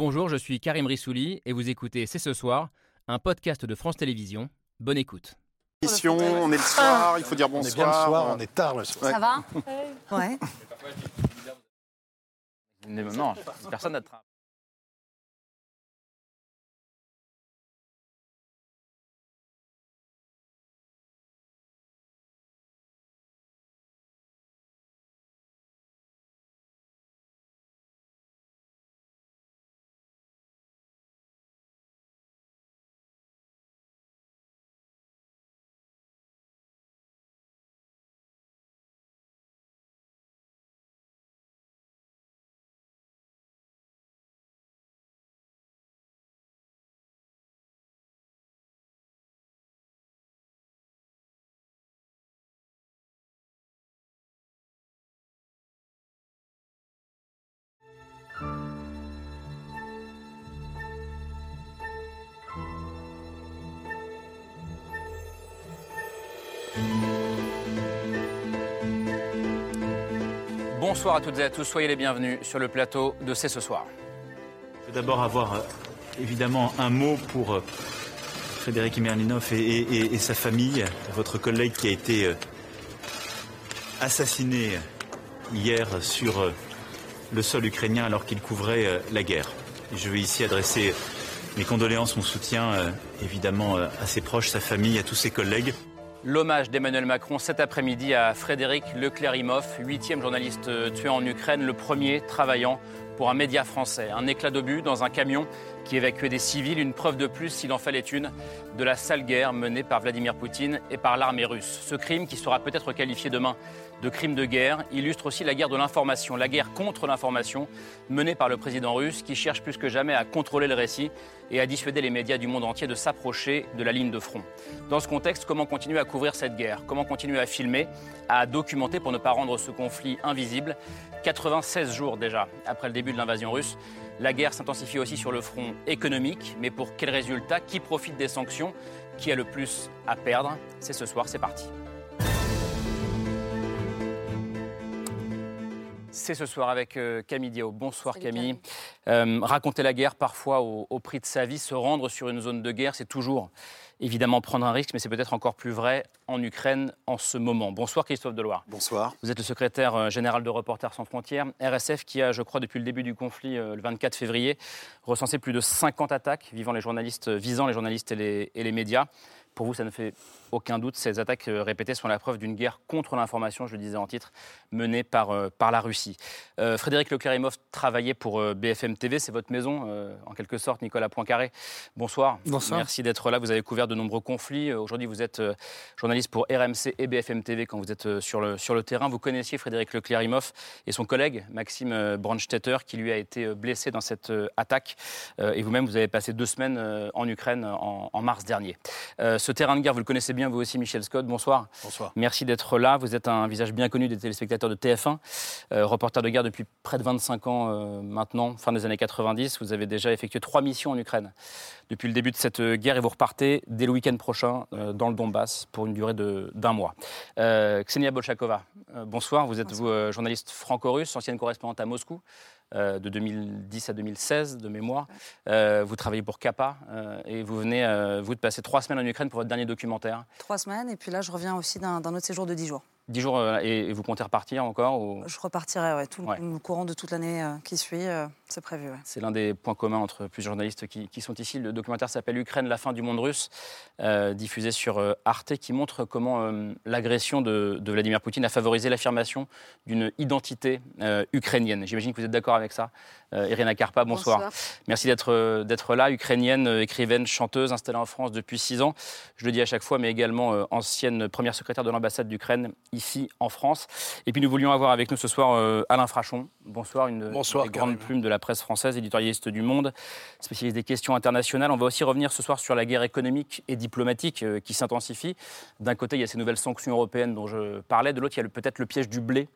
Bonjour, je suis Karim Rissouli et vous écoutez C'est ce soir, un podcast de France Télévisions. Bonne écoute. Mission, on est le soir, il faut dire On est bien le bonsoir. soir, on est tard le soir. Ouais. Ça va Ouais. Non, personne n'a Bonsoir à toutes et à tous, soyez les bienvenus sur le plateau de C'est ce soir. Je veux d'abord avoir euh, évidemment un mot pour euh, Frédéric Imerlinov et, sa famille, votre collègue qui a été euh, assassiné hier sur le sol ukrainien alors qu'il couvrait la guerre. Je veux ici adresser mes condoléances, mon soutien évidemment à ses proches, sa famille, à tous ses collègues. L'hommage d'Emmanuel Macron cet après-midi à Frédéric Leclerimoff, huitième journaliste tué en Ukraine, le premier travaillant pour un média français. Un éclat d'obus dans un camion qui évacuait des civils, une preuve de plus, s'il en fallait une, de la sale guerre menée par Vladimir Poutine et par l'armée russe. Ce crime, qui sera peut-être qualifié demain de crime de guerre, illustre aussi la guerre de l'information, la guerre contre l'information menée par le président russe qui cherche plus que jamais à contrôler le récit et à dissuader les médias du monde entier de s'approcher de la ligne de front. Dans ce contexte, comment continuer à couvrir cette guerre? Comment continuer à filmer, à documenter pour ne pas rendre ce conflit invisible? 96 jours déjà après le début de l'invasion russe, la guerre s'intensifie aussi sur le front économique, mais pour quels résultats Qui profite des sanctions? Qui a le plus à perdre? C'est ce soir, c'est parti. C'est ce soir avec euh, Camille Diao. Bonsoir Salut, Camille. Euh, raconter la guerre parfois au, au prix de sa vie, se rendre sur une zone de guerre, c'est toujours évidemment prendre un risque, mais c'est peut-être encore plus vrai en Ukraine en ce moment. Bonsoir Christophe Deloire. Bonsoir. Vous êtes le secrétaire euh, général de Reporters sans frontières, RSF, qui a, je crois, depuis le début du conflit, euh, le 24 février, recensé plus de 50 attaques visant les journalistes, euh, visant les journalistes et les, et les médias. Pour vous, ça ne fait aucun doute, ces attaques euh, répétées sont la preuve d'une guerre contre l'information, je le disais en titre, menée par, euh, par la Russie. Euh, Frédéric Leclerimoff travaillait pour euh, BFM TV, c'est votre maison, en quelque sorte, Nicolas Poincaré. Bonsoir. Bonsoir. Merci d'être là. Vous avez couvert de nombreux conflits. Aujourd'hui, vous êtes journaliste pour RMC et BFM TV quand vous êtes sur le, sur le terrain. Vous connaissiez Frédéric Leclerimoff et son collègue Maxime Brandstetter qui lui a été blessé dans cette attaque. Et vous-même, vous avez passé deux semaines en Ukraine en, en mars dernier. Euh, ce terrain de guerre, vous le connaissez bien, vous aussi, Michel Scott. Bonsoir. Bonsoir. Merci d'être là. Vous êtes un visage bien connu des téléspectateurs de TF1, euh, reporter de guerre depuis près de 25 ans euh, maintenant, fin des années 90. Vous avez déjà effectué trois missions en Ukraine depuis le début de cette euh, guerre et vous repartez dès le week-end prochain euh, dans le Donbass pour une durée d'un mois. Ksenia Bolchakova, bonsoir. Vous êtes vous journaliste franco-russe, ancienne correspondante à Moscou. Euh, de 2010 à 2016 de mémoire. Euh, vous travaillez pour CAPA euh, et vous venez vous de passer trois semaines en Ukraine pour votre dernier documentaire. Trois semaines, et puis là, je reviens aussi d'un autre séjour de dix jours. Dix jours euh, et, et vous comptez repartir encore ou... Je repartirai ouais, tout le- Ouais. le courant de toute l'année euh, qui suit, euh, c'est prévu. ouais. C'est l'un des points communs entre plusieurs journalistes qui, qui sont ici. Le documentaire s'appelle Ukraine, la fin du monde russe, diffusé sur Arte, qui montre comment l'agression de, de Vladimir Poutine a favorisé l'affirmation d'une identité ukrainienne. J'imagine que vous êtes d'accord avec ça. Euh, Irina Karpa, bonsoir. Merci d'être euh, d'être là, ukrainienne, euh, écrivaine, chanteuse, installée en France depuis six ans. Je le dis à chaque fois, mais également euh, ancienne première secrétaire de l'ambassade d'Ukraine ici en France. Et puis nous voulions avoir avec nous ce soir euh, Alain Frachon. Bonsoir, une Bonsoir, Karim. plumes de la presse française, éditorialiste du Monde, spécialiste des questions internationales. On va aussi revenir ce soir sur la guerre économique et diplomatique euh, qui s'intensifie. D'un côté, il y a ces nouvelles sanctions européennes dont je parlais, de l'autre, il y a le- peut-être le piège du blé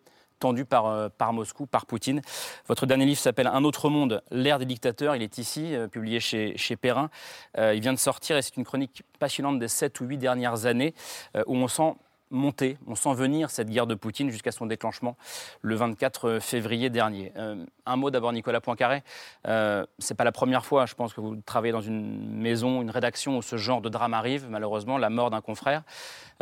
euh, par Moscou, par Poutine. Votre dernier livre s'appelle Un autre monde, l'ère des dictateurs. Il est ici, euh, publié chez, chez Perrin. Euh, il vient de sortir et c'est une chronique passionnante des sept ou huit dernières années où on sent monter, on sent venir cette guerre de Poutine jusqu'à son déclenchement le 24 février dernier. Un mot d'abord, Nicolas Poincaré. Euh, c'est pas la première fois, je pense, que vous travaillez dans une maison, une rédaction où ce genre de drame arrive, malheureusement, la mort d'un confrère.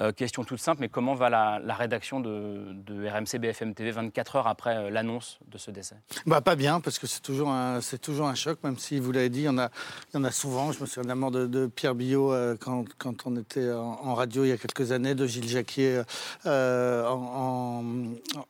Euh, question toute simple, mais comment va la, rédaction de, RMC BFM TV 24 heures après euh, l'annonce de ce décès? Bah, Pas bien, parce que c'est toujours, un, toujours un choc, même si vous l'avez dit, il y, en a, il y en a souvent. Je me souviens de la mort de, Pierre Billot euh, quand, quand, on était en, radio il y a quelques années, de Gilles Jacquier en,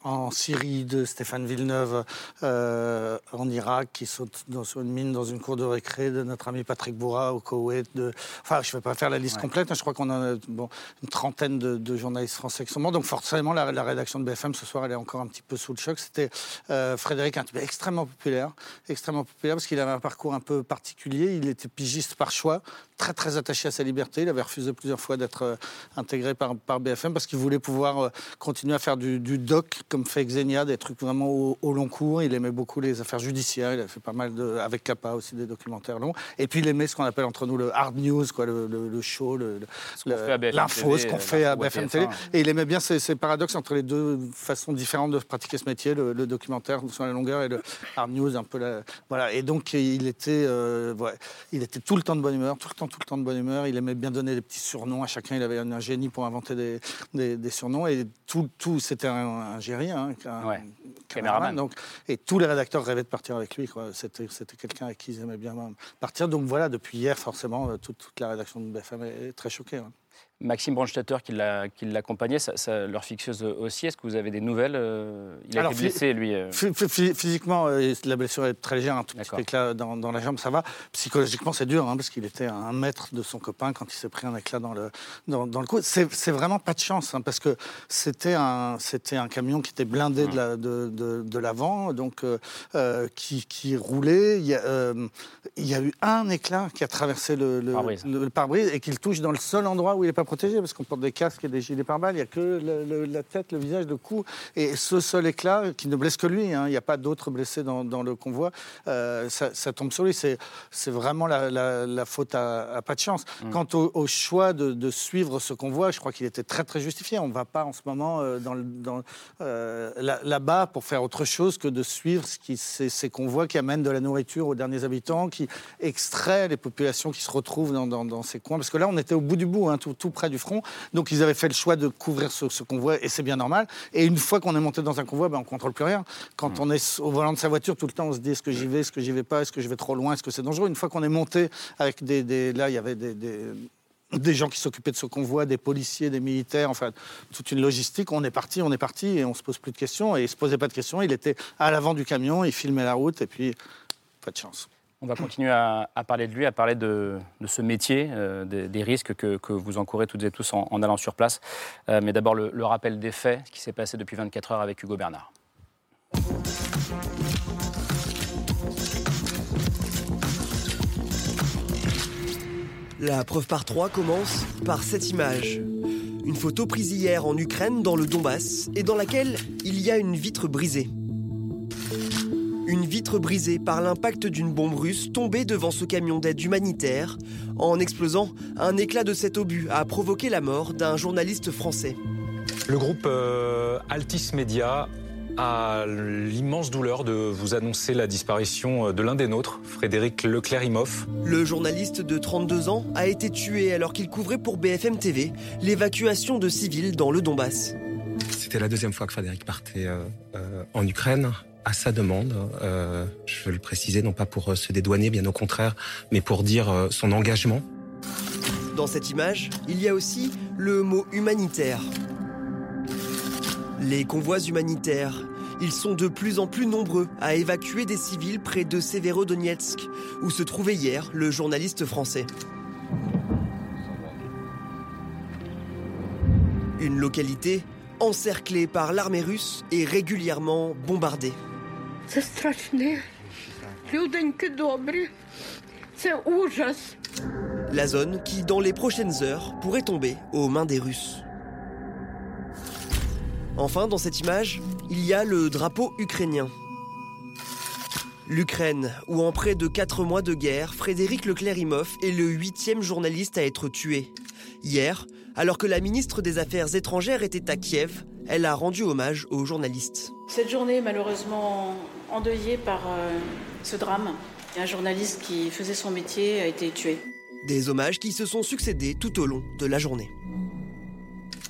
en, Syrie, de Stéphane Villeneuve en Irak, qui saute dans, sur une mine dans une cour de récré, de notre ami Patrick Bourra au Koweït. De... Enfin, je ne vais pas faire la liste complète, hein, je crois qu'on en a bon, une trentaine de, journalistes français qui sont morts. Donc forcément, la, rédaction de BFM ce soir, elle est encore un petit peu sous le choc. C'était euh, Frédéric, un type extrêmement populaire, extrêmement populaire parce qu'il avait un parcours un peu particulier. Il était pigiste par choix, très très attaché à sa liberté. Il avait refusé plusieurs fois d'être euh, intégré par, par, BFM parce qu'il voulait pouvoir euh, continuer à faire du, doc comme fait Xenia, des trucs vraiment au, long cours. Il aimait beaucoup les affaires judiciaires. Il a fait pas mal de, avec Kappa aussi des documentaires longs. Et puis il aimait ce qu'on appelle entre nous le hard news, quoi, le, le, show, l'info, ce qu'on fait à BFM Télé. Et il aimait bien ces, paradoxes entre les deux façons différentes de pratiquer ce métier, le, documentaire sur la longueur et le hard news, un peu la... Voilà. Et donc, il était, euh, il était tout le temps de bonne humeur, tout le temps, tout le temps de bonne humeur. Il aimait bien donner des petits surnoms à chacun. Il avait un génie pour inventer des, des, surnoms. Et tout, tout c'était un, un géry, hein, un, caméraman. Donc, et tous les rédacteurs rêvaient de partir avec lui. C'était, c'était quelqu'un avec qui ils aimaient bien partir. Donc voilà, depuis hier, forcément, euh, toute, toute la rédaction de BFM est très choquée. Maxime Brandstetter qui l'accompagnait, ça, leur fixeuse aussi. Est-ce que vous avez des nouvelles euh, Il a été blessé, lui. Euh. Physiquement, euh, la blessure est très légère, un tout petit éclat dans, la jambe, ça va. Psychologiquement, c'est dur, hein, parce qu'il était à un mètre de son copain quand il s'est pris un éclat dans le, dans, le cou. C'est vraiment pas de chance, hein, parce que c'était un, un camion qui était blindé de l'avant, de, donc qui, roulait. Il y, a, il y, a, eu un éclat qui a traversé le, le pare-brise et qui le touche dans le seul endroit où il n'est pas protégé parce qu'on porte des casques et des gilets pare-balles. Il n'y a que la tête, le visage, le cou. Et ce seul éclat qui ne blesse que lui, hein, il n'y a pas d'autres blessés dans, le convoi, euh, ça, tombe sur lui. C'est vraiment la, faute à, pas de chance. Mm. Quant au, choix de, suivre ce convoi, je crois qu'il était très très justifié. On ne va pas en ce moment euh, dans, euh, là-bas pour faire autre chose que de suivre ce qui, ces, ces, convois qui amènent de la nourriture aux derniers habitants, qui extraient les populations qui se retrouvent dans, ces coins. Parce que là, on était au bout du bout, hein, tout, tout près du front. Donc ils avaient fait le choix de couvrir ce, convoi et c'est bien normal. Et une fois qu'on est monté dans un convoi, ben, on contrôle plus rien. Quand mm. on est au volant de sa voiture, tout le temps on se dit est-ce que j'y vais, est-ce que j'y vais pas, est-ce que je vais trop loin, est-ce que c'est dangereux? Une fois qu'on est monté avec des, là il y avait des, des gens qui s'occupaient de ce convoi, des policiers, des militaires, enfin toute une logistique. On est parti, on est parti et on se pose plus de questions. Et il se posait pas de questions. Il était à l'avant du camion, il filmait la route et puis pas de chance. On va continuer à, parler de lui, à parler de, ce métier, euh, des, risques que, vous encourez toutes et tous en, allant sur place. Euh, mais d'abord, le, rappel des faits, qui s'est passé depuis 24 heures avec Hugo Bernard. La preuve par trois commence par cette image. Une photo prise hier en Ukraine, dans le Donbass, et dans laquelle il y a une vitre brisée. Une vitre brisée par l'impact d'une bombe russe tombée devant ce camion d'aide humanitaire. En explosant, un éclat de cet obus a provoqué la mort d'un journaliste français. Le groupe euh, Altis Media a l'immense douleur de vous annoncer la disparition de l'un des nôtres, Frédéric Leclerimoff. Le journaliste de 32 ans a été tué alors qu'il couvrait pour BFM TV l'évacuation de civils dans le Donbass. C'était la deuxième fois que Frédéric partait euh, euh, en Ukraine à sa demande. Euh, je veux le préciser, non pas pour euh, se dédouaner, bien au contraire, mais pour dire euh, son engagement. Dans cette image, il y a aussi le mot humanitaire. Les convois humanitaires, ils sont de plus en plus nombreux à évacuer des civils près de Severodonetsk, où se trouvait hier le journaliste français. Une localité encerclée par l'armée russe et régulièrement bombardée. La zone qui, dans les prochaines heures, pourrait tomber aux mains des Russes. Enfin, dans cette image, il y a le drapeau ukrainien. L'Ukraine, où en près de 4 mois de guerre, Frédéric Leclerimoff est le huitième journaliste à être tué. Hier, Alors que la ministre des Affaires étrangères était à Kiev, elle a rendu hommage aux journalistes. Cette journée malheureusement endeuillée par euh, ce drame. Un journaliste qui faisait son métier a été tué. Des hommages qui se sont succédés tout au long de la journée.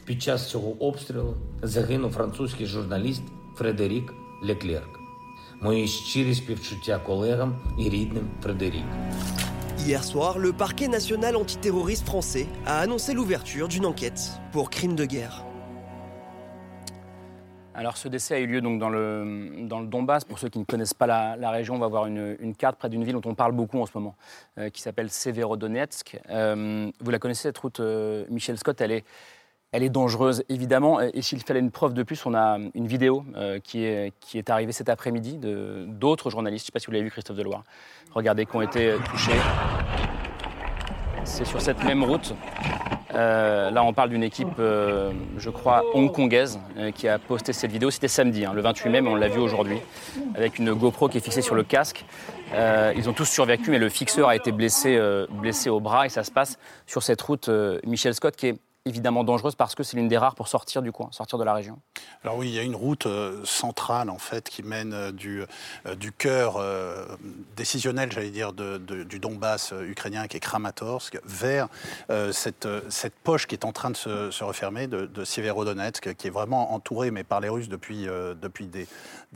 Під час цього обстрілу загинув французький журналіст Фредерік Леклерк. Мої щирі співчуття колегам і рідним Фредерік. Hier soir, le parquet national antiterroriste français a annoncé l'ouverture d'une enquête pour crimes de guerre. Alors ce décès a eu lieu donc dans le, dans le Donbass. Pour ceux qui ne connaissent pas la, région, on va voir une, carte près d'une ville dont on parle beaucoup en ce moment, euh, qui s'appelle Severodonetsk. Euh, vous la connaissez cette route, euh, Michel Scott, elle est, elle est dangereuse évidemment. Et s'il fallait une preuve de plus, on a une vidéo qui, est, qui est arrivée cet après-midi de- d'autres journalistes. Je ne sais pas si vous l'avez vu, Christophe Deloire. Regardez, qui ont été touchés. C'est sur cette même route. Euh, là, on parle d'une équipe, euh, je crois, hongkongaise euh, qui a posté cette vidéo. C'était samedi, hein, le 28 mai, mais on l'a vu aujourd'hui, avec une GoPro qui est fixée sur le casque. Ils ont tous survécu, mais le fixeur a été blessé, blessé au bras et ça se passe sur cette route Michel Scott qui est évidemment dangereuse parce que c'est l'une des rares pour sortir du coin, sortir de la région. Alors oui, il y a une route euh, centrale en fait qui mène euh, du, euh, du cœur décisionnel, j'allais dire, du Donbass ukrainien qui est Kramatorsk vers cette, cette poche qui est en train de se, refermer de, de qui est vraiment entourée mais par les Russes depuis, depuis des,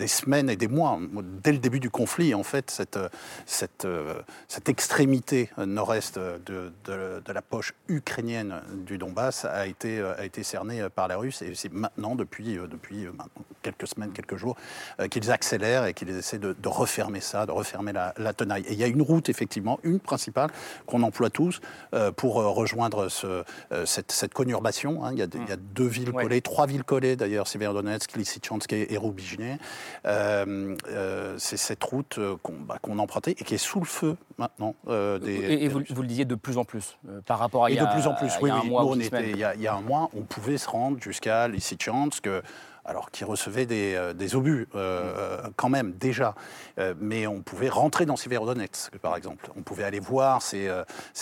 semaines et des mois. Dès le début du conflit, en fait, cette, cette, cette extrémité nord-est de, de- de la poche ukrainienne du Donbass a été, euh, a été cernée euh, par les Russes. Et c'est maintenant, depuis, euh, depuis maintenant quelques semaines, quelques jours, qu'ils accélèrent et qu'ils essaient de, de refermer ça, de refermer la, la tenaille. Et il y a une route, effectivement, une principale, qu'on emploie tous pour rejoindre ce, cette, cette conurbation. hein. Il, y a, il y a deux villes Ouais. collées, trois villes collées d'ailleurs, Severodonetsk, Lysychansk et, euh, c'est cette route qu'on bah, qu'on empruntait et qui est sous le feu maintenant. des, Et, vous, le disiez de plus en plus, par rapport à il Et y a, de plus en plus, il oui, oui. mois Nous, on était. Il, y a, un mois, on pouvait se rendre jusqu'à Lysychansk, alors qui recevait des, euh, obus euh, euh, quand même déjà. Mais on pouvait rentrer dans Severodonetsk, par exemple. On pouvait aller voir ces,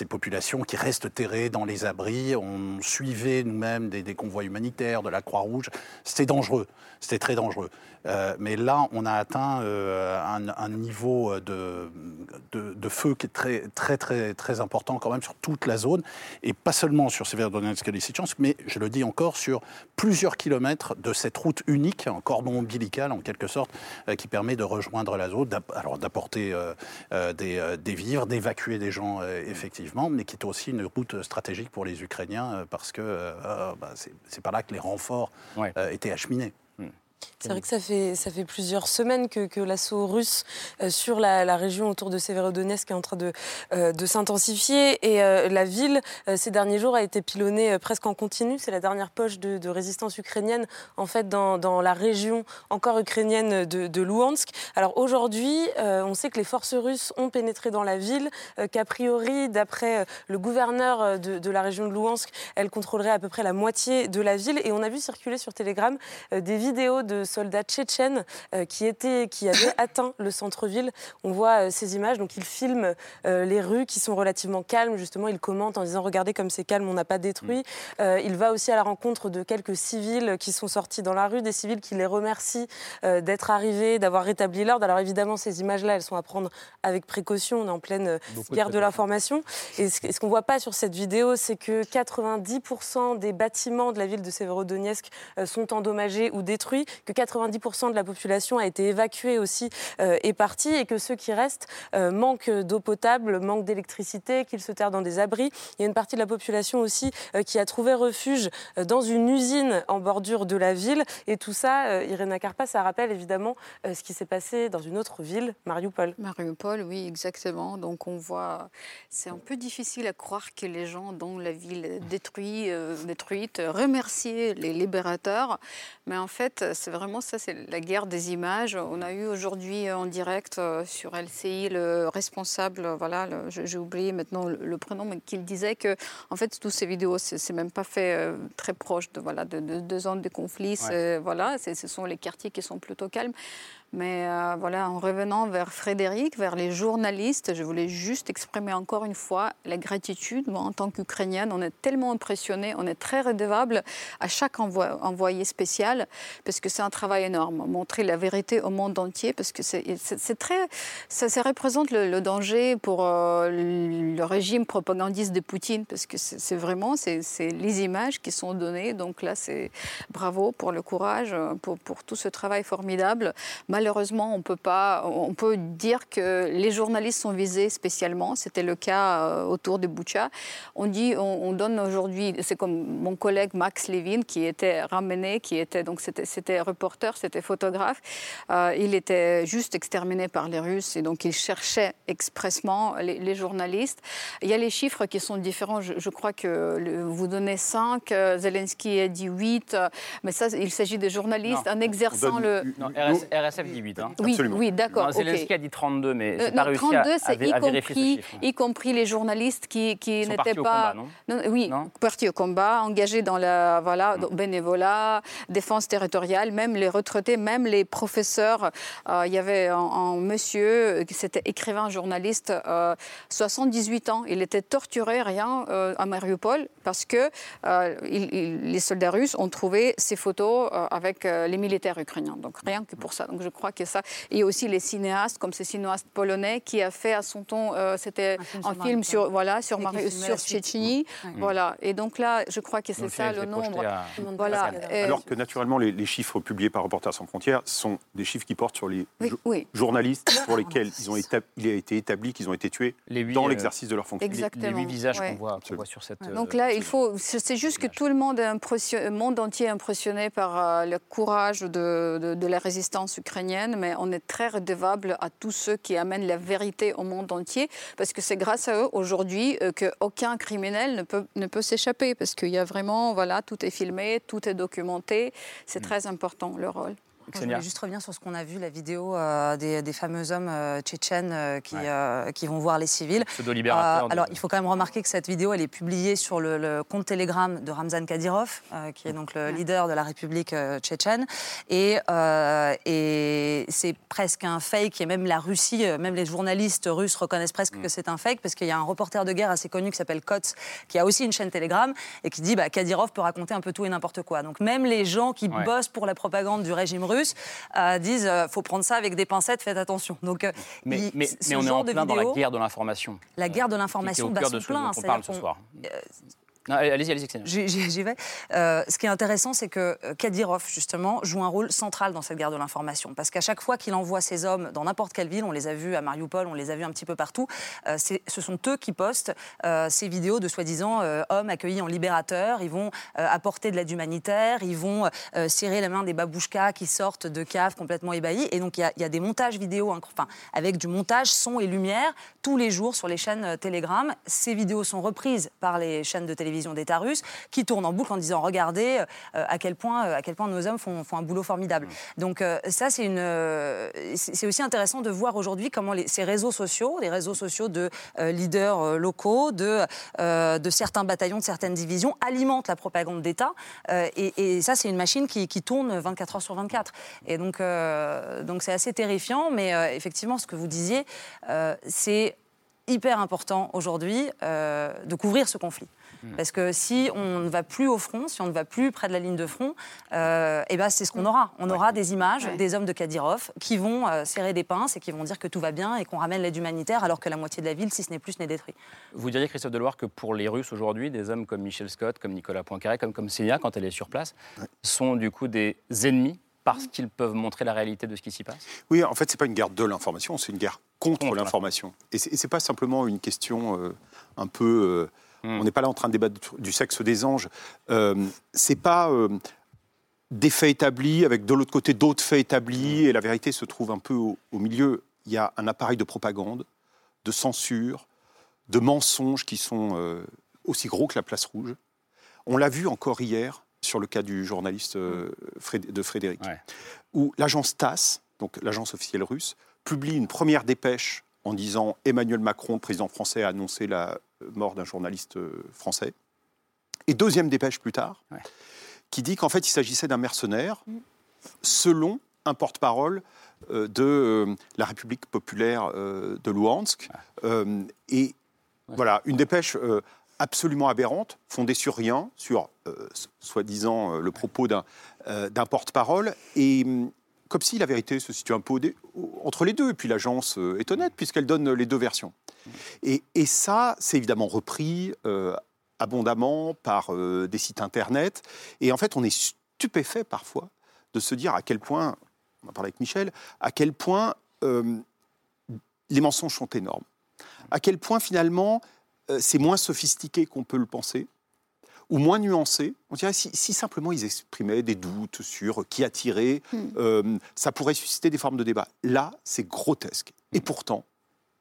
populations qui restent terrées dans les abris. On suivait nous-mêmes des, convois humanitaires, de la Croix-Rouge. C'était dangereux, c'était très dangereux. Mais là, on a atteint un, niveau de, feu qui est très, très, très, très important quand même sur toute la zone, et pas seulement sur Severodonetsk et Lysychansk, mais je le dis encore sur plusieurs kilomètres de cette route unique, un cordon ombilical en quelque sorte, euh, qui permet de rejoindre la zone, alors d'apporter euh, euh, des, des vivres, d'évacuer des gens effectivement, mais qui est aussi une route stratégique pour les Ukrainiens parce que bah, c'est par là que les renforts Ouais. étaient acheminés. C'est vrai que ça fait, ça fait plusieurs semaines que, que l'assaut russe euh, sur la, la région autour de Severodonetsk est en train de, euh, de s'intensifier. Et euh, la ville, ces derniers jours, a été pilonnée presque en continu. C'est la dernière poche de, de résistance ukrainienne, en fait, dans, dans la région encore ukrainienne de, de Luhansk. Alors aujourd'hui, on sait que les forces russes ont pénétré dans la ville, qu'a priori, d'après le gouverneur de, de la région de Luhansk, elle contrôlerait à peu près la moitié de la ville. Et on a vu circuler sur Telegram des vidéos de soldats tchétchènes euh, qui, étaient, qui avaient atteint le centre-ville. On voit euh, ces images, donc ils filment euh, les rues qui sont relativement calmes. Justement, ils commentent en disant Regardez comme c'est calme, on n'a pas détruit. Euh, il va aussi à la rencontre de quelques civils qui sont sortis dans la rue, des civils qui les remercient d'être arrivés, d'avoir rétabli l'ordre. Alors évidemment, ces images-là, elles sont à prendre avec précaution. On est en pleine Beaucoup de guerre de l'information. Et ce qu'on ne voit pas sur cette vidéo, c'est que 90% des bâtiments de la ville de Severodonetsk euh, sont endommagés ou détruits, que 90% de la population a été évacuée aussi euh, et partie, et que ceux qui restent euh, manquent d'eau potable, manquent d'électricité, qu'ils se terrent dans des abris. Il y a une partie de la population aussi euh, qui a trouvé refuge euh, dans une usine en bordure de la ville. Et tout ça, euh, Irena Karpa, ça rappelle évidemment euh, ce qui s'est passé dans une autre ville, Mariupol. Mariupol, oui, exactement. Donc on voit, c'est un peu difficile à croire que les gens dont la ville détruit, euh, détruite remercier les libérateurs. Mais en fait, c'est vraiment ça, c'est la guerre des images. On a eu aujourd'hui en direct euh, sur LCI le responsable, voilà, le- je- j'ai oublié maintenant le, le prénom, mais qu'il disait que en fait, toutes ces vidéos, c'est même pas fait euh, très proche de, voilà, de, de, de zones de conflit. Voilà, ce sont les quartiers qui sont plutôt calmes. Mais euh, voilà, en revenant vers Frédéric, vers les journalistes, je voulais juste exprimer encore une fois la gratitude. Moi, en tant qu'Ukrainienne, on est tellement impressionnés, on est très redevable à chaque envoyé spécial, parce que c'est un travail énorme. Montrer la vérité au monde entier, parce que c'est très. Ça, représente le, danger pour euh, le régime propagandiste de Poutine, parce que c'est vraiment c'est les images qui sont données. Donc là, c'est bravo pour le courage, euh, pour, pour tout ce travail formidable. Malheureusement, on peut pas, on peut dire que les journalistes sont visés spécialement. C'était le cas euh, autour de Boucha. On dit, on, on donne aujourd'hui, c'est comme mon collègue Max Levin qui était ramené, qui était donc c'était c'était reporter, c'était photographe. Euh, il était juste exterminé par les Russes et donc il cherchait expressement les, les journalistes. Il y a les chiffres qui sont différents. Je, je crois que le- vous donnez 5, euh, Zelensky a dit 8, euh, mais ça, il s'agit des journalistes Non. en exerçant le. Non, RS RSF dit 8. Hein. Oui, oui, d'accord. Zelensky ok. a dit 32, mais Euh, c'est pas non, réussi 32, à, à, c'est y ce compris, y compris les journalistes qui, qui n'étaient au pas. combat, non oui, partis au combat, engagés dans la voilà, dans bénévolat, défense territoriale, même les retraités, même les professeurs. Euh, Il y avait un, un monsieur, euh, qui c'était écrivain, journaliste, euh, 78 ans. Il était torturé, rien, euh, à Mariupol, parce que euh, il- il- les soldats russes ont trouvé ces photos euh, avec euh, les militaires ukrainiens. Donc rien que pour ça. Donc je crois que ça. Et aussi les cinéastes, comme ce cinéaste polonais qui a fait à son ton, euh, c'était film un sur film sur voilà sur, Mari- filmait sur. Tchétchénie. Ouais. Voilà. Et donc là, je crois que c'est ça il le nombre. à- Voilà. Et- Alors que naturellement, les, les chiffres publiés par Reporters sans frontières sont des chiffres qui portent sur les Oui, jo- oui. journalistes pour lesquels ils ont il a été établi qu'ils ont été tués Les huit, dans euh, l'exercice de leur fonction. Les- Les, Exactement, huit visages ouais. qu'on voit, sur cette. euh, Donc là, il faut. C'est juste que tout le monde est impressionné, le monde entier est impressionné par euh, le courage de, de- de la résistance ukrainienne, mais on est très redevable à tous ceux qui amènent la vérité au monde entier, parce que c'est grâce à eux aujourd'hui euh, qu'aucun criminel ne peut, ne peut s'échapper, parce qu'il y a vraiment, voilà, tout est filmé, tout est documenté. C'est très important le rôle. Moi, Je voulais juste revenir sur ce qu'on a vu, la vidéo euh, des, des fameux hommes euh, tchétchènes euh, qui, qui vont voir les civils. Pseudo-libérateurs de- alors, il faut quand même remarquer que cette vidéo, elle est publiée sur le, le compte Telegram de Ramzan Kadyrov, qui est donc le leader de la République tchétchène. Et, et c'est presque un fake, et même la Russie, même les journalistes russes reconnaissent presque que c'est un fake, parce qu'il y a un reporter de guerre assez connu qui s'appelle Kotz, qui a aussi une chaîne Telegram, et qui dit bah, Kadyrov peut raconter un peu tout et n'importe quoi. Donc même les gens qui Ouais. bossent pour la propagande du régime russe euh, disent euh, faut prendre ça avec des pincettes, faites attention. Donc, euh, Mais, il- mais, mais on est en plein dans la guerre de l'information. la guerre de l'information au bat cœur son de ce plein. dont on parle ce soir. Allez-y, allez-y. J'y vais. Euh, ce qui est intéressant, c'est que euh, Kadyrov, justement, joue un rôle central dans cette guerre de l'information. Parce qu'à chaque fois qu'il envoie ses hommes dans n'importe quelle ville, on les a vus à Mariupol, on les a vus un petit peu partout, euh, ce sont eux qui postent ces vidéos de soi-disant hommes accueillis en libérateurs. Ils vont apporter de l'aide humanitaire, ils vont serrer la main des babouchkas qui sortent de caves complètement ébahis. Et donc, il y y, a des montages vidéo, incro- enfin, avec du montage son et lumière, tous les jours sur les chaînes Telegram. Ces vidéos sont reprises par les chaînes de télévision d'État russe qui tournent en boucle en disant regardez euh, à, quel point, euh, à quel point nos hommes font, font un boulot formidable. Donc euh, ça, c'est une, euh, c'est aussi intéressant de voir aujourd'hui comment les- ces réseaux sociaux, les réseaux sociaux de euh, leaders locaux, de, de certains bataillons, de certaines divisions, alimentent la propagande d'État. Et, et ça, c'est une machine qui, qui tourne 24 heures sur 24. Et donc, donc c'est assez terrifiant, mais effectivement, ce que vous disiez, c'est hyper important aujourd'hui euh, de couvrir ce conflit. Parce que si on ne va plus au front, si on ne va plus près de la ligne de front, euh, eh ben c'est ce qu'on aura. On aura des images des hommes de Kadyrov qui vont euh, serrer des pinces et qui vont dire que tout va bien et qu'on ramène l'aide humanitaire alors que la moitié de la ville, si ce n'est plus, n'est détruite. Vous diriez, Christophe Deloire, que pour les Russes aujourd'hui, des hommes comme Michel Scott, comme Nicolas Poincaré, comme, comme Sénia, quand elle est sur place, sont du coup des ennemis parce qu'ils peuvent montrer la réalité de ce qui s'y passe? Oui, en fait, c'est pas une guerre de l'information, c'est une guerre contre, l'information. Et c'est et c'est pas simplement une question euh, un peu. Euh, On n'est pas là en train de débattre du sexe des anges. Euh, c'est pas euh, des faits établis avec de l'autre côté d'autres faits établis et la vérité se trouve un peu au, au milieu. Il y a un appareil de propagande, de censure, de mensonges qui sont euh, aussi gros que la place rouge. On l'a vu encore hier sur le cas du journaliste euh, de Frédéric, où l'agence TASS, donc l'agence officielle russe, publie une première dépêche en disant Emmanuel Macron, le président français, a annoncé la mort d'un journaliste euh, français. Et deuxième dépêche plus tard, qui dit qu'en fait il s'agissait d'un mercenaire, selon un porte-parole euh, de euh, la République populaire euh, de Luhansk. Euh, et voilà, une dépêche euh, absolument aberrante, fondée sur rien, sur euh, soi-disant euh, le propos d'un euh, d'un porte-parole. Et hum, comme si la vérité se situe un peu entre les deux. Et puis l'agence euh, est honnête puisqu'elle donne les deux versions. Et, ça, c'est évidemment repris euh, abondamment par euh, des sites internet. Et en fait, on est stupéfait parfois de se dire à quel point, on en parlait avec Michel, à quel point les mensonges sont énormes. À quel point finalement c'est moins sophistiqué qu'on peut le penser ou moins nuancé. On dirait si, si simplement ils exprimaient des doutes sur qui a tiré, euh, ça pourrait susciter des formes de débat. Là, c'est grotesque. Et pourtant,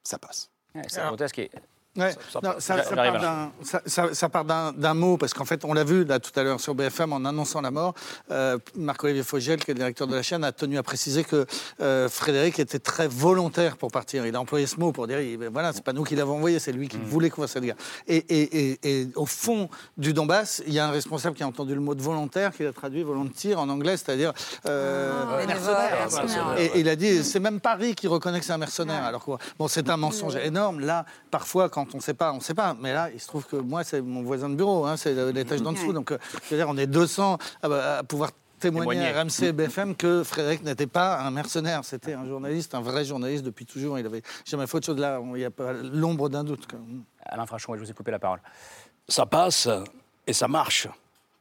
ça passe. c'est grotesque. et- Ouais, Ça- part d'un- ça- ça- ça part d'un d'un mot, parce qu'en fait, on l'a vu là tout à l'heure sur BFM en annonçant la mort. euh, Marc-Olivier Fogel, qui est le directeur de la chaîne, a tenu à préciser que euh, Frédéric était très volontaire pour partir. Il a employé ce mot pour dire il- voilà, c'est pas nous qui l'avons envoyé, c'est lui qui voulait qu'on fasse cette guerre. Et, et- et- et au fond du Donbass, il y a un responsable qui a entendu le mot de volontaire, qui a traduit volontaire en anglais, c'est-à-dire euh, Ah, mercenaire. bénévole, mercenaire. Et, et il a dit, c'est même Paris qui reconnaît que c'est un mercenaire. Alors quoi Bon, c'est un mensonge énorme. Là, parfois, quand on ne sait pas, on ne sait pas. Mais là, il se trouve que moi, c'est mon voisin de bureau, hein, c'est l'étage d'en dessous. Donc, euh, je veux dire, on est 200 à, bah, à pouvoir témoigner à RMC et BFM que Frédéric n'était pas un mercenaire. C'était un journaliste, un vrai journaliste depuis toujours. Il avait jamais fait autre chose. Là, il n'y a pas l'ombre d'un doute. quoi. Alain Frachon, je vous ai coupé la parole. ça passe et ça marche.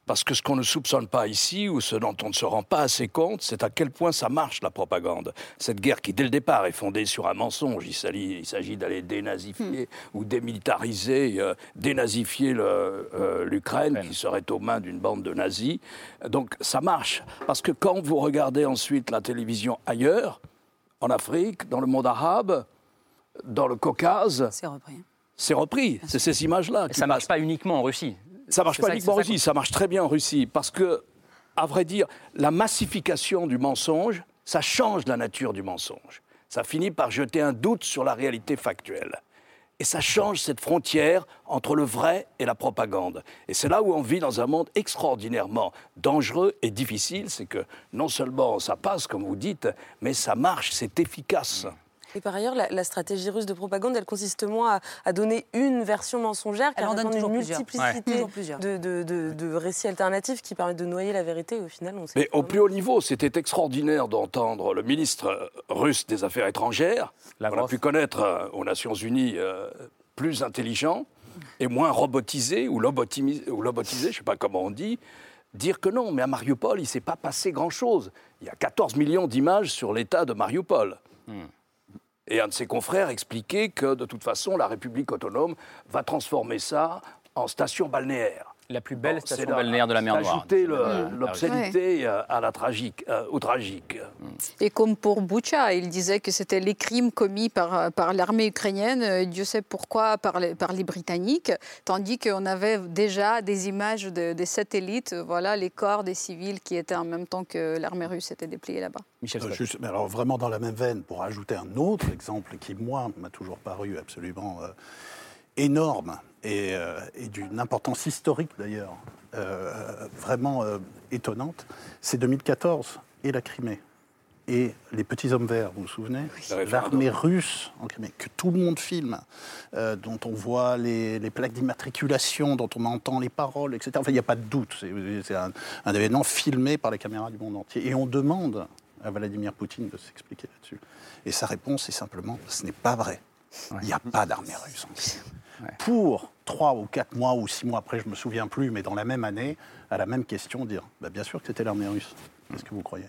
Parce que ce qu'on ne soupçonne pas ici, ou ce dont on ne se rend pas assez compte, c'est à quel point ça marche, la propagande. Cette guerre qui, dès le départ, est fondée sur un mensonge. Il s'agit, d'aller dénazifier ou démilitariser, euh, dénazifier euh, l'Ukraine, qui serait aux mains d'une bande de nazis. Donc ça marche. Parce que quand vous regardez ensuite la télévision ailleurs, en Afrique, dans le monde arabe, dans le Caucase, C'est repris. c'est repris. C'est ces images-là. Ça marche passent. pas uniquement en Russie. Ça marche pas ça- uniquement en Russie, ça marche très bien en Russie. Parce que, à vrai dire, la massification du mensonge, ça change la nature du mensonge. Ça finit par jeter un doute sur la réalité factuelle. Et ça change cette frontière entre le vrai et la propagande. Et c'est là où on vit dans un monde extraordinairement dangereux et difficile. C'est que non seulement ça passe, comme vous dites, mais ça marche, c'est efficace. Et par ailleurs, la, la stratégie russe de propagande, elle consiste moins à, à donner une version mensongère Elle qu'à en donne une plusieurs. multiplicité Ouais. Toujours plusieurs. de, de- de- de récits alternatifs qui permettent de noyer la vérité. Et au final, on sait Mais au plus haut niveau, c'était extraordinaire d'entendre le ministre euh, russe des Affaires étrangères, qu'on a Lavrov. pu connaître euh, aux Nations Unies, euh, plus intelligent et moins robotisé ou, ou lobotisé, je ne sais pas comment on dit, dire que non, mais à Mariupol, il ne s'est pas passé grand-chose. Il y a 14 millions d'images sur l'état de Mariupol. Et un de ses confrères expliquait que de toute façon, la République autonome va transformer ça en station balnéaire. La plus belle Bon, station c'est là- balnéaire de la mer Noire. Ajouter Euh, l'obscénité euh, à la tragique, euh, au tragique. Et comme pour Boucha, il disait que c'était les crimes commis par, par l'armée ukrainienne, euh, Dieu sait pourquoi, par les, par les Britanniques, tandis qu'on avait déjà des images de- des satellites, euh, voilà, les corps des civils qui étaient en même temps que l'armée russe était déployée là-bas. Michel Euh, juste- mais alors vraiment dans la même veine, pour ajouter un autre exemple qui, moi, m'a toujours paru absolument euh, énorme et, euh, et d'une importance historique d'ailleurs, euh, vraiment euh, étonnante, c'est 2014 et la Crimée. Et les petits hommes verts, vous vous souvenez. L'armée russe en Crimée, que tout le monde filme, euh, dont on voit les, les plaques d'immatriculation, dont on entend les paroles, etc. Enfin, il n'y a pas de doute. C'est un événement filmé par les caméras du monde entier. Et on demande à Vladimir Poutine de s'expliquer là-dessus. Et sa réponse est simplement ce n'est pas vrai. Il n'y a pas d'armée russe en Crimée. Pour trois ou quatre mois ou six mois après, je ne me souviens plus, mais dans la même année, à la même question, dire bah, bien sûr que c'était l'armée russe. Qu'est-ce que vous croyez?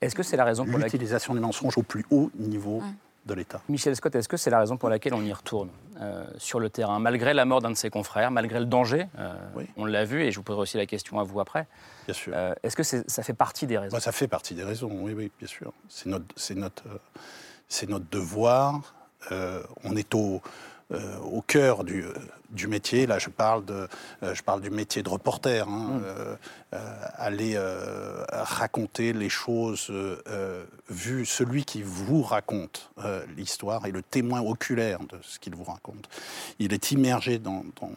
Est-ce que c'est la raison pour laquelle L'utilisation du mensonge au plus haut niveau de l'État. Michel Scott, est-ce que c'est la raison pour laquelle on y retourne euh, sur le terrain, malgré la mort d'un de ses confrères, malgré le danger euh, On l'a vu, et je vous poserai aussi la question à vous après. Bien sûr. Euh, est-ce que c'est- ça fait partie des raisons? Bah, ça fait partie des raisons, oui, oui, bien sûr. C'est notre, c'est notre, euh, c'est notre devoir. Euh, on est au, euh, au cœur du, euh, du métier. Là, je parle, de, euh, je parle du métier de reporter. hein. Euh, aller raconter les choses vues, celui qui vous raconte l'histoire est le témoin oculaire de ce qu'il vous raconte. Il est immergé dans, dans,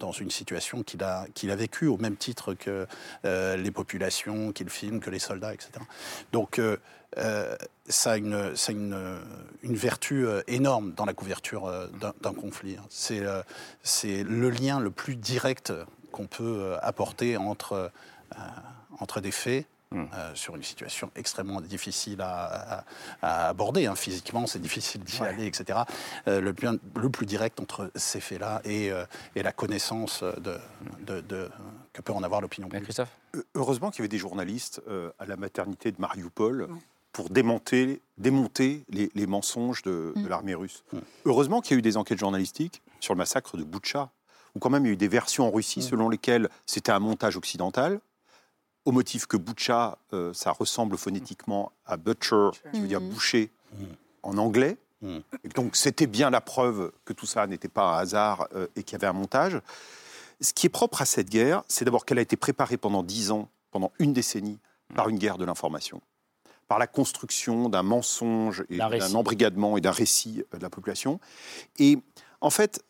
dans une situation qu'il a, qu'il a vécue au même titre que euh, les populations qu'il filme, que les soldats, etc. Donc euh, euh, ça a, une, ça a une, une vertu euh, énorme dans la couverture euh, d'un- conflit. hein. C'est euh, c'est le lien le plus direct qu'on peut apporter entre, entre des faits. euh, sur une situation extrêmement difficile à, à- à aborder. hein. Physiquement, c'est difficile d'y aller, etc. Euh, le, plus, le plus direct entre ces faits-là et, euh, et la connaissance de, de- de- que peut en avoir l'opinion publique. Christophe? Heureusement qu'il y avait des journalistes euh, à la maternité de Mariupol pour démonter, démonter les, les mensonges de, de l'armée russe. Heureusement qu'il y a eu des enquêtes journalistiques sur le massacre de Boutcha, où quand même il y a eu des versions en Russie selon lesquelles c'était un montage occidental, au motif que Boutcha, euh, ça ressemble phonétiquement à butcher, qui veut dire boucher en anglais. Et donc c'était bien la preuve que tout ça n'était pas un hasard euh, et qu'il y avait un montage. Ce qui est propre à cette guerre, c'est d'abord qu'elle a été préparée pendant dix ans, pendant une décennie, par une guerre de l'information, par la construction d'un mensonge et D'un embrigadement et d'un récit euh, de la population. Et en fait,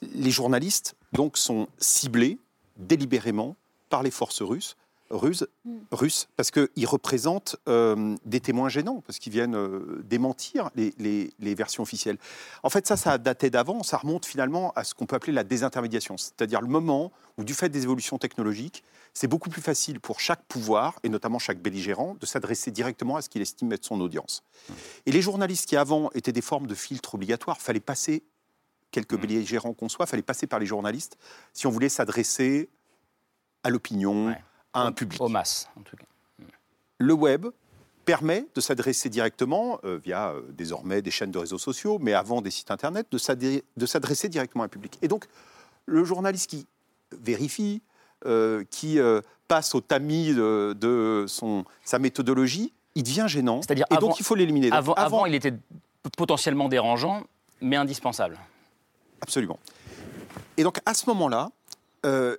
les journalistes donc sont ciblés délibérément par les forces russes. Russes, russes parce qu'ils représentent euh, des témoins gênants, parce qu'ils viennent euh, démentir les, les- les versions officielles. En fait, ça, ça a daté d'avant, ça remonte finalement à ce qu'on peut appeler la désintermédiation, c'est-à-dire le moment où, du fait des évolutions technologiques, c'est beaucoup plus facile pour chaque pouvoir, et notamment chaque belligérant, de s'adresser directement à ce qu'il estime être son audience. Et les journalistes qui avant étaient des formes de filtres obligatoires, fallait passer, quelques belligérants qu'on soit, fallait passer par les journalistes si on voulait s'adresser à l'opinion, à un public. Aux masses, en tout cas. Le web permet de s'adresser directement, euh, via euh, désormais des chaînes de réseaux sociaux, mais avant des sites internet, de s'adresser directement à un public. Et donc, le journaliste qui vérifie, euh, qui euh, passe au tamis de, de son, sa méthodologie, il devient gênant. C'est-à-dire et avant- donc il faut l'éliminer. Avant, avant, il était potentiellement dérangeant, mais indispensable. Absolument. Et donc, à ce moment-là, euh,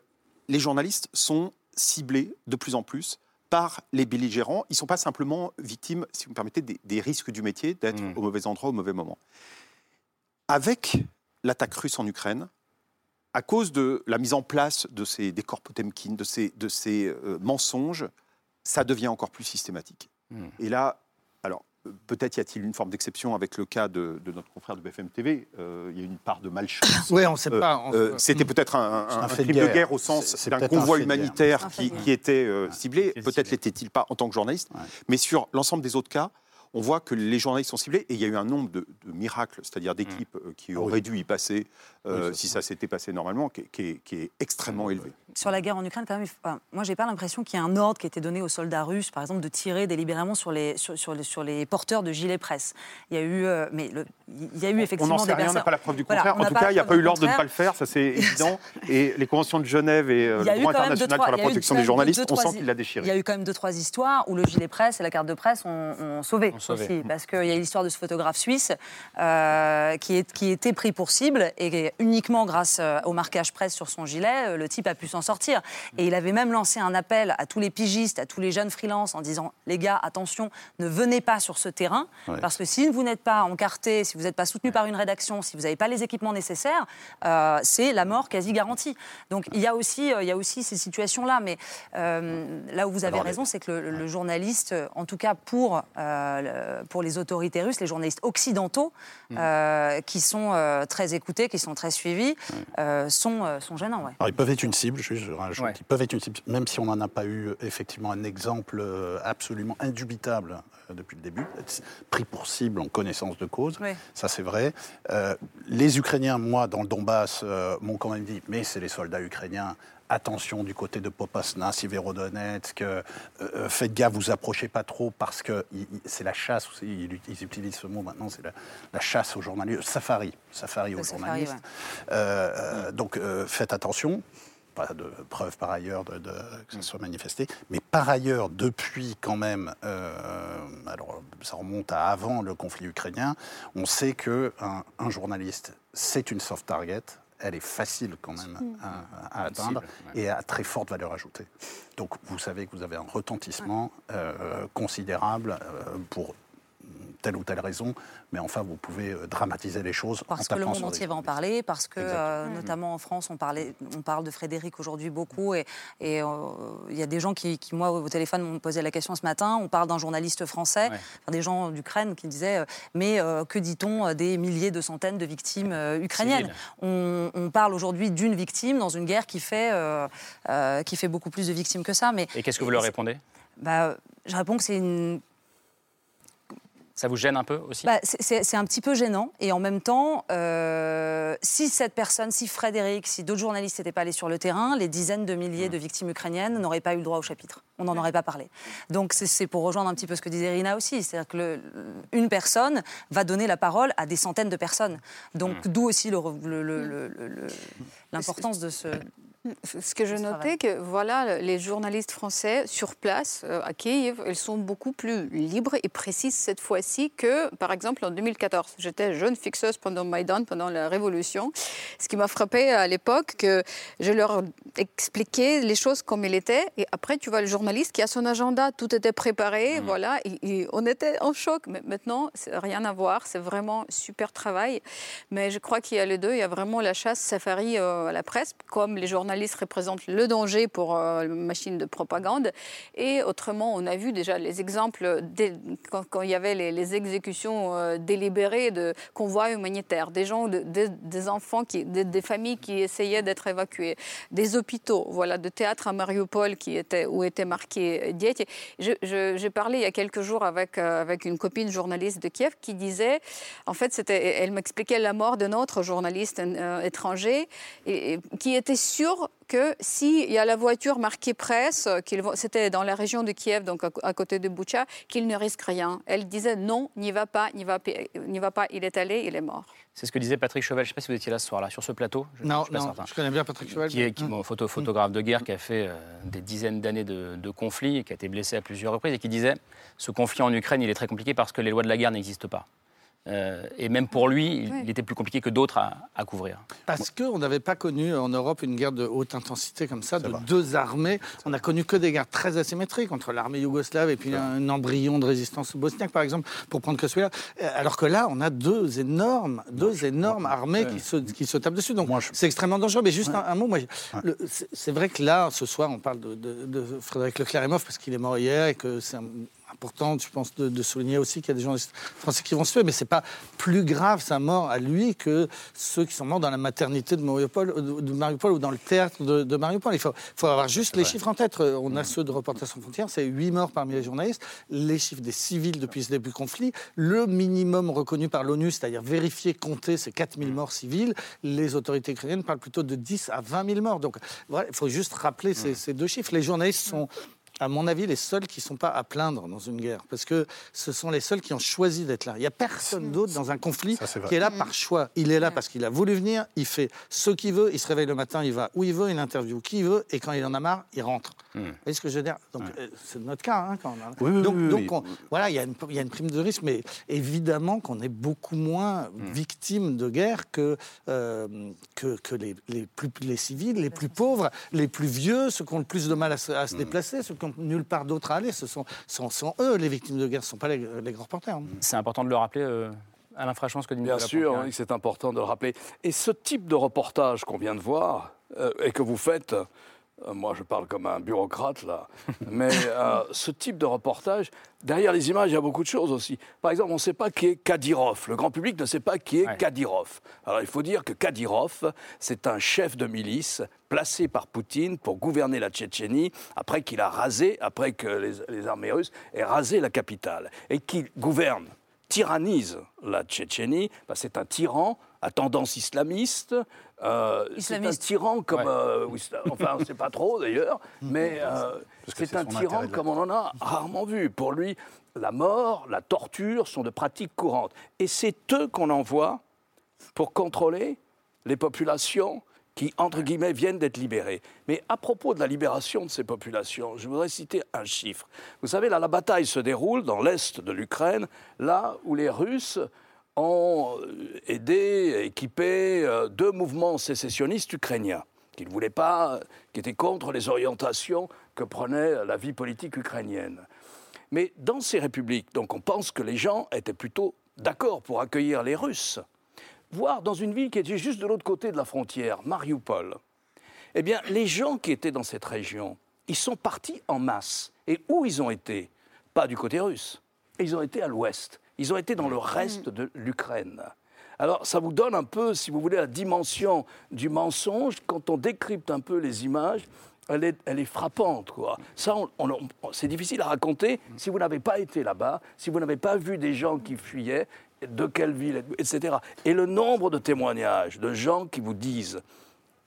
les journalistes sont ciblés de plus en plus par les belligérants. Ils ne sont pas simplement victimes, si vous me permettez, des, des risques du métier d'être au mauvais endroit au mauvais moment. Avec l'attaque russe en Ukraine, à cause de la mise en place de ces décors Potemkin, de ces, de ces euh, mensonges, ça devient encore plus systématique. Et là, alors, peut-être y a-t-il une forme d'exception avec le cas de, de notre confrère de BFM TV. euh, il y a une part de malchance. Oui, on ne sait pas. On- euh, C'était peut-être un, un- un un fait de crime de guerre. guerre au sens d'un convoi humanitaire qui, qui était euh, ciblé. Peut-être l'était-il pas en tant que journaliste. Mais sur l'ensemble des autres cas, on voit que les journalistes sont ciblés et il y a eu un nombre de, de miracles, c'est-à-dire d'équipes euh, qui auraient dû y passer euh, si ça s'était passé normalement, qui, est- qui est, qui est extrêmement élevé. Sur la guerre en Ukraine, quand même, enfin, moi, j'ai pas l'impression qu'il y ait un ordre qui a été donné aux soldats russes, par exemple, de tirer délibérément sur les, sur, sur les, sur les porteurs de gilets presse. Il y a eu, euh, mais le- il y a eu On effectivement n'en sait rien, on n'a pas la preuve du contraire. on en tout cas, il n'y a pas eu l'ordre de ne pas le faire, ça c'est évident. Et les conventions de Genève et euh, le droit international trois- pour la protection des journalistes, deux, on sent qu'il l'a déchiré. Il y a eu quand même deux, trois histoires où le gilet presse et la carte de presse ont, ont sauvé, sauvé. aussi. Parce qu'il y a eu l'histoire de ce photographe suisse euh, qui, est, qui était pris pour cible et uniquement grâce euh, au marquage presse sur son gilet, euh, le type a pu s'en sortir. Et il avait même lancé un appel à tous les pigistes, à tous les jeunes freelances en disant les gars, attention, ne venez pas sur ce terrain Ouais. parce que si vous n'êtes pas encarté, si vous n'êtes pas soutenu par une rédaction, si vous n'avez pas les équipements nécessaires, euh, c'est la mort quasi garantie. Donc il y a aussi, il y a aussi ces situations-là. Mais euh, là où vous avez Alors, raison, c'est que le, le journaliste, en tout cas pour, euh, pour les autorités russes, les journalistes occidentaux, Mm. euh, qui sont très écoutés, qui sont très suivis, euh, sont, euh, sont gênants. Ouais. Alors, ils peuvent être une cible, juste, je rajoute, ils peuvent être une cible, même si on n'en a pas eu effectivement un exemple euh, absolument indubitable depuis le début, être pris pour cible en connaissance de cause, Oui. ça c'est vrai. Euh, les Ukrainiens, moi, dans le Donbass, euh, m'ont quand même dit, mais c'est les soldats ukrainiens, attention du côté de Popasna, Siverodonetsk, euh, euh, faites gaffe, vous approchez pas trop parce que c'est la chasse ils, ils utilisent ce mot maintenant, c'est la, la chasse aux journalistes, safari, safari aux safari, journalistes. ouais. Euh, donc faites attention. Pas de preuve par ailleurs de, de- que ça soit manifesté. Mais par ailleurs, depuis quand même, alors ça remonte à avant le conflit ukrainien, on sait que un, un journaliste, c'est une soft target. Elle est facile quand même à, à atteindre cible, et à très forte valeur ajoutée. Donc vous savez que vous avez un retentissement euh, considérable euh, pour telle ou telle raison, mais enfin, vous pouvez euh, dramatiser les choses parce en que le monde entier va en parler, parce que euh, notamment en France, on, parlait, on parle de Frédéric aujourd'hui beaucoup, et euh, il y a des gens qui, qui, moi, au téléphone, m'ont posé la question ce matin. On parle d'un journaliste français, enfin, des gens d'Ukraine qui disaient, mais euh, que dit-on des milliers, de centaines de victimes ukrainiennes? On, on, parle aujourd'hui d'une victime dans une guerre qui fait, qui fait beaucoup plus de victimes que ça. Mais et qu'est-ce que vous leur répondez? Bah, je réponds que c'est une ça vous gêne un peu aussi? Bah, C'est un petit peu gênant. Et en même temps, euh, si cette personne, si Frédéric, si d'autres journalistes n'étaient pas allés sur le terrain, les dizaines de milliers de victimes ukrainiennes n'auraient pas eu le droit au chapitre. On n'en aurait pas parlé. Donc c'est pour rejoindre un petit peu ce que disait Rina aussi. C'est-à-dire qu'une personne va donner la parole à des centaines de personnes. Donc d'où aussi l'importance de ce ce que je notais, que voilà, les journalistes français sur place euh, à Kiev, ils sont beaucoup plus libres et précises cette fois-ci que, par exemple, en 2014. J'étais jeune fixeuse pendant Maïdan, pendant la Révolution. Ce qui m'a frappé à l'époque, que je leur expliquais les choses comme elles étaient. Et après, tu vois le journaliste qui a son agenda, tout était préparé, mmh. voilà. Et, et on était en choc. Mais maintenant, rien à voir. C'est vraiment super travail. Mais je crois qu'il y a les deux. Il y a vraiment la chasse safari euh, à la presse, comme les journalistes représente le danger pour euh, la machine de propagande. Et autrement, on a vu déjà les exemples quand, il y avait les, les exécutions euh, délibérées de convois humanitaires, des gens, de, de, des enfants, des familles qui essayaient d'être évacuées, des hôpitaux, voilà, de théâtres à Mariupol qui était, où était marqué Diète. J'ai parlé il y a quelques jours avec, euh, avec une copine journaliste de Kiev qui disait, en fait, elle m'expliquait la mort de notre journaliste euh, étranger et, qui était sûr que s'il y a la voiture marquée presse, c'était dans la région de Kiev, donc à, à côté de Boucha, qu'il ne risque rien. Elle disait non, n'y va pas, n'y va, va pas, il est allé, il est mort. C'est ce que disait Patrick Cheval. Je ne sais pas si vous étiez là ce soir-là, sur ce plateau. Je, non, je, non je, connais bien Patrick Cheval. Qui est qui, bon, photo, photographe de guerre, qui a fait euh, des dizaines d'années de, de conflits, qui a été blessé à plusieurs reprises, et qui disait ce conflit en Ukraine, il est très compliqué parce que les lois de la guerre n'existent pas. Euh, et même pour lui, il, était plus compliqué que d'autres à, à, couvrir. Parce qu'on n'avait pas connu en Europe une guerre de haute intensité comme ça, de deux armées. On n'a connu que des guerres très asymétriques entre l'armée yougoslave et puis un, embryon de résistance bosniaque, par exemple, pour prendre que celui-là. Alors que là, on a deux énormes, deux énormes armées qui se, qui se tapent dessus. Donc je... c'est extrêmement dangereux. Mais juste un, un, mot, c'est vrai que là, ce soir, on parle de, de, de Frédéric Leclerc-Imhoff parce qu'il est mort hier et que c'est un important, je pense, de, de souligner aussi qu'il y a des gens français qui vont se tuer, mais c'est pas plus grave sa mort à lui que ceux qui sont morts dans la maternité de Mariupol, de Mariupol ou dans le théâtre de, de Mariupol. Il faut, faut, avoir juste les chiffres en tête. On a mmh. ceux de Reporters sans frontières, c'est 8 morts parmi les journalistes, les chiffres des civils depuis ce début du conflit, le minimum reconnu par l'ONU, c'est-à-dire vérifié, compté, c'est 4 000 morts civils. Les autorités ukrainiennes parlent plutôt de 10 à 20 000 morts. Donc, voilà, il faut juste rappeler ces, ces deux chiffres. Les journalistes sont à mon avis, les seuls qui ne sont pas à plaindre dans une guerre, parce que ce sont les seuls qui ont choisi d'être là. Il n'y a personne d'autre dans un conflit Ça, est qui est là par choix. Il est là parce qu'il a voulu venir, il fait ce qu'il veut, il se réveille le matin, il va où il veut, il interviewe qui il veut, et quand il en a marre, il rentre. Mmh. Vous voyez ce que je veux dire? Donc, euh, c'est notre cas. Hein, quand on a... oui, donc, oui, donc oui. on, voilà, il y, a une, il y, a une prime de risque, mais évidemment qu'on est beaucoup moins mmh. victimes de guerre que, euh, que, que les, les, plus, les civils, les plus pauvres, les plus vieux, ceux qui ont le plus de mal à se, à se déplacer, ceux qui ont nulle part d'autre à aller. Ce sont, sont, sont, eux les victimes de guerre, ce ne sont pas les, les grands reporters. Hein. C'est important de le rappeler. Euh... Alain Frachon, ce que dit Bien sûr, c'est important de le rappeler. Et ce type de reportage qu'on vient de voir euh, et que vous faites, euh, moi je parle comme un bureaucrate là, mais euh, ce type de reportage, derrière les images, il y a beaucoup de choses aussi. Par exemple, on ne sait pas qui est Kadyrov. Le grand public ne sait pas qui est ouais. Kadyrov. Alors il faut dire que Kadyrov, c'est un chef de milice placé par Poutine pour gouverner la Tchétchénie après qu'il a rasé, après que les, les armées russes aient rasé la capitale et qu'il gouverne tyrannise la Tchétchénie, bah, c'est un tyran à tendance islamiste. Euh, c'est un tyran comme. Ouais. Euh, enfin, on ne sait pas trop d'ailleurs, mais euh, c'est un tyran comme on en a rarement vu. Pour lui, la mort, la torture sont de pratiques courantes. Et c'est eux qu'on envoie pour contrôler les populations qui, entre guillemets, viennent d'être libérés. Mais à propos de la libération de ces populations, je voudrais citer un chiffre. Vous savez, là, la bataille se déroule dans l'est de l'Ukraine, là où les Russes ont aidé, équipé euh, deux mouvements sécessionnistes ukrainiens qui ne voulaient pas, qui étaient contre les orientations que prenait la vie politique ukrainienne. Mais dans ces républiques, donc on pense que les gens étaient plutôt d'accord pour accueillir les Russes, voire dans une ville qui était juste de l'autre côté de la frontière, Mariupol. Eh bien, les gens qui étaient dans cette région, ils sont partis en masse. Et où ils ont été? Pas du côté russe. Ils ont été à l'ouest. Ils ont été dans le reste de l'Ukraine. Alors, ça vous donne un peu, si vous voulez, la dimension du mensonge. Quand on décrypte un peu les images, elle est, elle est frappante. Quoi. Ça, on- on- c'est difficile à raconter si vous n'avez pas été là-bas, si vous n'avez pas vu des gens qui fuyaient, de quelle ville, etc. Et le nombre de témoignages de gens qui vous disent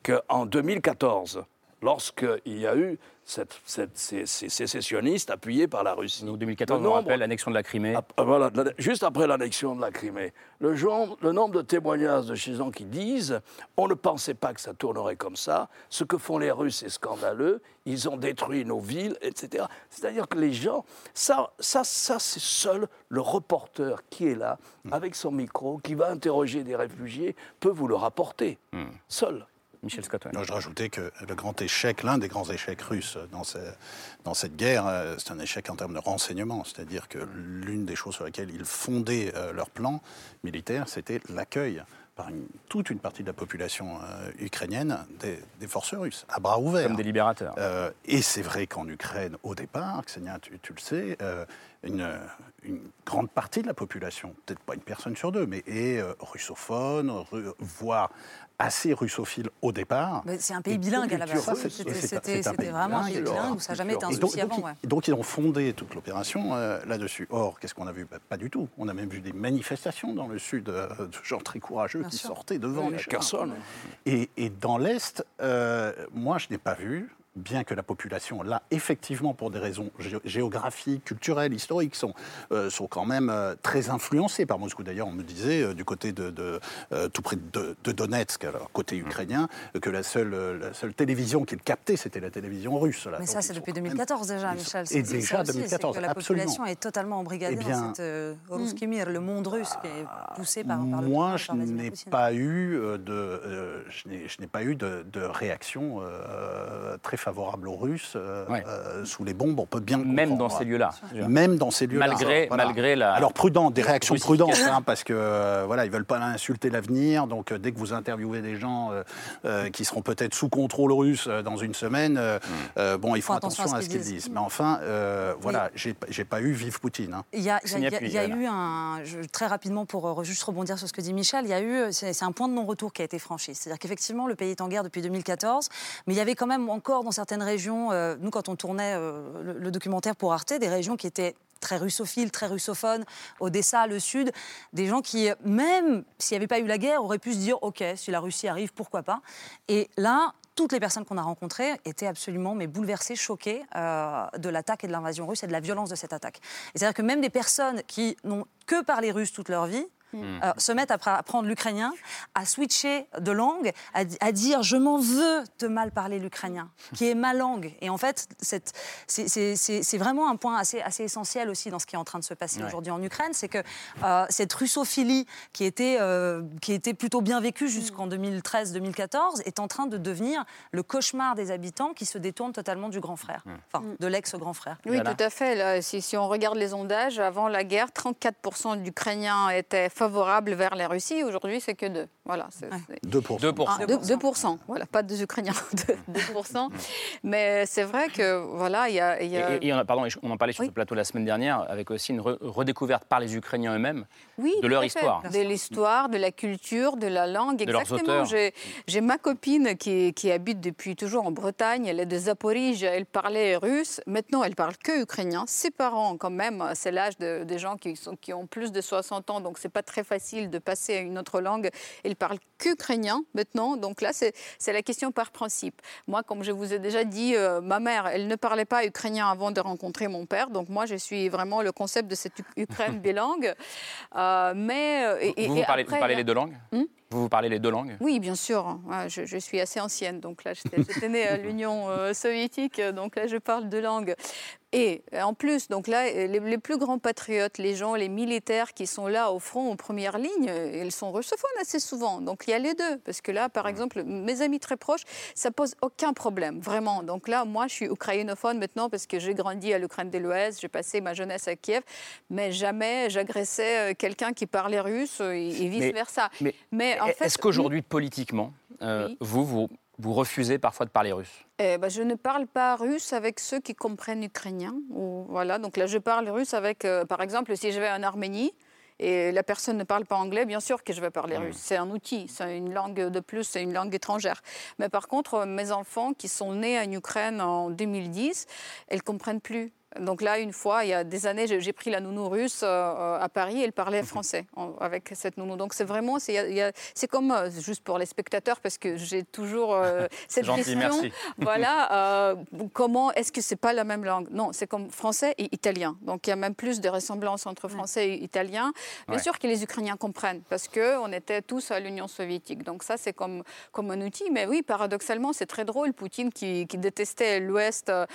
qu'en 2014, lorsqu'il y a eu cette- cette- ces, ces sécessionnistes appuyés par la Russie. Donc 2014, le on rappelle l'annexion de la Crimée. ah, Voilà, la- juste après l'annexion de la Crimée, le, genre- le nombre de témoignages de gens qui disent on ne pensait pas que ça tournerait comme ça, ce que font les Russes est scandaleux, ils ont détruit nos villes, etc. C'est-à-dire que les gens, ça, ça, ça c'est seul le reporter qui est là, avec son micro, qui va interroger des réfugiés, peut vous le rapporter, seul. Michel Scott. Non, je rajoutais que le grand échec, l'un des grands échecs russes dans, ce- dans cette guerre, euh, c'est un échec en termes de renseignement. C'est-à-dire que l'une des choses sur lesquelles ils fondaient euh, leur plan militaire, c'était l'accueil par une- toute une partie de la population euh, ukrainienne des, des forces russes, à bras ouverts. Comme des libérateurs. Euh, et c'est vrai qu'en Ukraine, au départ, Ksenia, tu, tu le sais, euh, une, une grande partie de la population, peut-être pas une personne sur deux, mais est russophone, ru- voire assez russophile au départ. Mais c'est un pays bilingue à la base. C'était- vraiment un pays bilingue, bilingue où ça n'a jamais été un donc, souci donc, avant. ils- ouais. donc ils ont fondé toute l'opération euh, là-dessus. Or, qu'est-ce qu'on a vu? Bah, Pas du tout. On a même vu des manifestations dans le sud euh, de gens très courageux Bien qui sûr. sortaient devant Oui, les. Kherson. Et, et dans l'Est, euh, moi, je n'ai pas vu, bien que la population, là, effectivement, pour des raisons gé- géographiques, culturelles, historiques, sont, euh, sont quand même euh, très influencées par Moscou. D'ailleurs, on me disait, euh, du côté de, de, tout près de, de Donetsk, alors, côté Mmh. ukrainien, que la seule, la seule télévision qu'ils captaient, c'était la télévision russe. là. Mais Donc, ça, c'est depuis quand même- 2014 déjà, Michel. Et déjà aussi, 2014, c'est que la absolument. population est totalement embrigadée Eh bien, dans cette euh, Ruski Mir, le monde russe qui est poussé par, par le Moi, je n'ai pas eu de, je n'ai- pas eu de, de réaction très favorable aux Russes euh, Ouais. euh, sous les bombes. On peut bien Même dans ces lieux-là. Même dans ces lieux-là. Malgré- malgré la- Alors prudent, des réactions prudentes, hein, parce que euh, voilà, ils veulent pas insulter l'avenir. Donc euh, dès que vous interviewez des gens euh, euh, qui seront peut-être sous contrôle russe euh, dans une semaine, euh, euh, bon, ils font Faut attention attention à ce qu'ils disent. disent. Mais enfin, euh, voilà, j'ai j'ai pas eu vive Poutine. hein. Il y a, il y a- il y eu un. je- très rapidement, pour euh, juste rebondir sur ce que dit Michel, il y a eu. C'est c'est un point de non-retour qui a été franchi. C'est-à-dire qu'effectivement, le pays est en guerre depuis 2014, mais il y avait quand même encore dans certaines régions, euh, nous, quand on tournait euh, le, documentaire pour Arte, des régions qui étaient très russophiles, très russophones, Odessa, le sud, des gens qui, même s'il n'y avait pas eu la guerre, auraient pu se dire, OK, si la Russie arrive, pourquoi pas Et là, toutes les personnes qu'on a rencontrées étaient absolument mais bouleversées, choquées euh, de l'attaque et de l'invasion russe et de la violence de cette attaque. C'est-à-dire que même des personnes qui n'ont que parlé russe toute leur vie, Hmm. euh, se mettent à apprendre l'ukrainien, à switcher de langue, à, di- à dire je m'en veux de mal parler l'ukrainien, qui est ma langue. Et en fait, c'est- vraiment un point assez, assez essentiel aussi dans ce qui est en train de se passer Ouais. aujourd'hui en Ukraine, c'est que euh, cette russophilie qui était, euh, qui était plutôt bien vécue jusqu'en 2013-2014 est en train de devenir le cauchemar des habitants qui se détournent totalement du grand frère, enfin de l'ex-grand frère. Oui, tout à fait. Là, si, si on regarde les sondages, avant la guerre, 34% d'Ukrainiens étaient favorables vers la Russie. Aujourd'hui, c'est que 2. Voilà, c'est, c'est- 2%. 2%. Ah, deux- 2%. Voilà, pas des Ukrainiens, 2%. Mais c'est vrai que, voilà, il y a... il y a- Et, et on, a- pardon, on en parlait sur ce plateau la semaine dernière, avec aussi une re- redécouverte par les Ukrainiens eux-mêmes Oui, de leur histoire. De l'histoire, de la culture, de la langue. De Exactement. J'ai, j'ai ma copine qui, qui habite depuis toujours en Bretagne. Elle est de Zaporizhia. Elle parlait russe. Maintenant, elle parle que ukrainien. Ses parents, quand même, c'est l'âge de- des gens qui, sont, qui ont plus de 60 ans. Donc, c'est pas très facile de passer à une autre langue. Ils parlent qu'ukrainien maintenant. Donc là, c'est, la question par principe. Moi, comme je vous ai déjà dit, euh, ma mère, elle ne parlait pas ukrainien avant de rencontrer mon père. Donc moi, je suis vraiment le concept de cette Ukraine bilingue. Euh, mais euh, et- Vous, et vous parlez, après, vous parlez les deux langues? Hmm? Vous, vous parlez les deux langues? Oui, bien sûr. Ouais, Je, je suis assez ancienne, donc là, j'étais née à l'Union euh, soviétique, donc là, je parle deux langues. Et euh, en plus, donc là, les, les plus grands patriotes, les gens, les militaires qui sont là au front, en première ligne, euh, ils sont russophones assez souvent. Donc il y a les deux. Parce que là, par exemple, mes amis très proches, ça pose aucun problème, vraiment. Donc là, moi, je suis ukrainophone maintenant parce que j'ai grandi à l'Ukraine de l'Ouest, j'ai passé ma jeunesse à Kiev, mais jamais j'agressais euh, quelqu'un qui parlait russe et, et vice-versa. Mais, Mais en fait, est-ce qu'aujourd'hui, politiquement, euh, Oui. vous, vous, vous refusez parfois de parler russe? Eh ben, je ne parle pas russe avec ceux qui comprennent ukrainien. Ou, voilà, donc là, je parle russe avec, euh, par exemple, si je vais en Arménie et la personne ne parle pas anglais, bien sûr que je vais parler russe. C'est un outil, c'est une langue de plus, c'est une langue étrangère. Mais par contre, mes enfants qui sont nés en Ukraine en 2010, elles comprennent plus. Donc là, une fois, il y a des années, j'ai pris la nounou russe euh, à Paris, elle parlait français en- avec cette nounou. Donc c'est vraiment, c'est comme, euh, juste pour les spectateurs, parce que j'ai toujours euh, cette gentil, question. merci. Voilà, euh, comment est-ce que c'est pas la même langue? Non, c'est comme français et italien. Donc il y a même plus de ressemblances entre français et italien. Bien Ouais. sûr que les Ukrainiens comprennent, parce qu'on était tous à l'Union soviétique. Donc ça, c'est comme, comme un outil. Mais oui, paradoxalement, c'est très drôle. Poutine, qui, qui détestait l'Ouest, euh,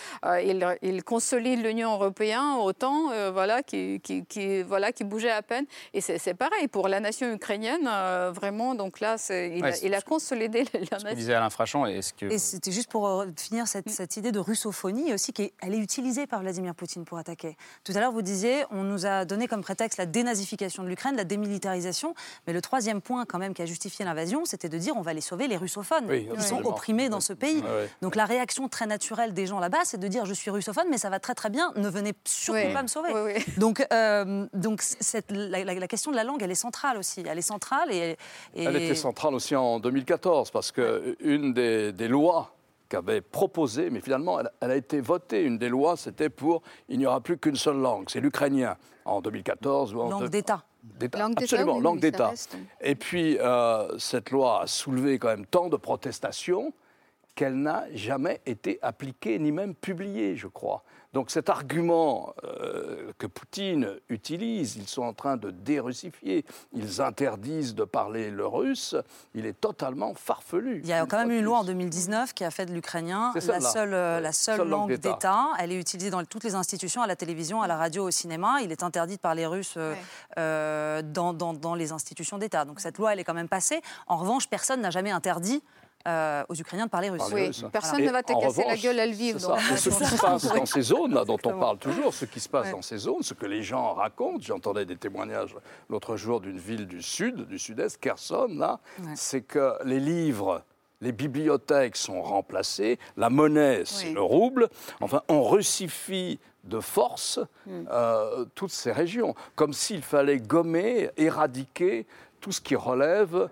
il, il consolide l'Union européenne autant, euh, voilà, qui, qui, qui- voilà, qui bougeait à peine. Et c'est pareil pour la nation ukrainienne, euh, vraiment. Donc là, il, Ouais, a, c'est il a consolidé la Ce que nation. disait Alain Frachon, est-ce que... Et c'était juste pour euh, finir Mm. cette, cette idée de russophonie aussi, qui est, elle est utilisée par Vladimir Poutine pour attaquer. Tout à l'heure, vous disiez, on nous a donné comme prétexte la dénazification de l'Ukraine, la démilitarisation, mais le troisième point quand même qui a justifié l'invasion, c'était de dire on va aller sauver les russophones, Oui, qui sont opprimés dans ce pays. Ouais, ouais. Donc la réaction très naturelle des gens là-bas, c'est de dire je suis russophone, mais ça va très très bien, ne venez surtout Oui. pas me sauver. Oui, oui. Donc, euh, donc cette- la, la- la question de la langue, elle est centrale aussi. Elle est centrale et, et- Elle était centrale aussi en 2014 parce que une des, des lois qu'avait proposé, mais finalement elle, elle a été votée, une des lois, c'était pour il n'y aura plus qu'une seule langue, c'est l'ukrainien en 2014 ou en langue d'État. d'État. Langue d'État, Absolument, oui, langue d'État. Et puis euh, cette loi a soulevé quand même tant de protestations qu'elle n'a jamais été appliquée ni même publiée, je crois. Donc cet argument euh, que Poutine utilise, ils sont en train de dérussifier, ils interdisent de parler le russe, il est totalement farfelu. Il y a quand même une loi en plus. 2019 qui a fait de l'ukrainien C'est la seule, euh, la seule, Seule langue langue d'État. Elle est utilisée dans toutes les institutions, à la télévision, à la radio, au cinéma. Il est interdit de parler russe euh, Ouais. euh, dans, dans- dans les institutions d'État. Donc cette loi, elle est quand même passée. En revanche, personne n'a jamais interdit euh, aux Ukrainiens de parler russe. Oui, personne ne va te casser la gueule à le vivre. Et ce qui se passe dans ces zones, là, dont on parle toujours, ce qui se passe Ouais. dans ces zones, ce que les gens racontent, j'entendais des témoignages l'autre jour d'une ville du sud, du sud-est, Kherson, là, Ouais. c'est que les livres, les bibliothèques sont remplacées, la monnaie, c'est Oui. le rouble, enfin, on russifie de force Hmm. euh, toutes ces régions, comme s'il fallait gommer, éradiquer tout ce qui relève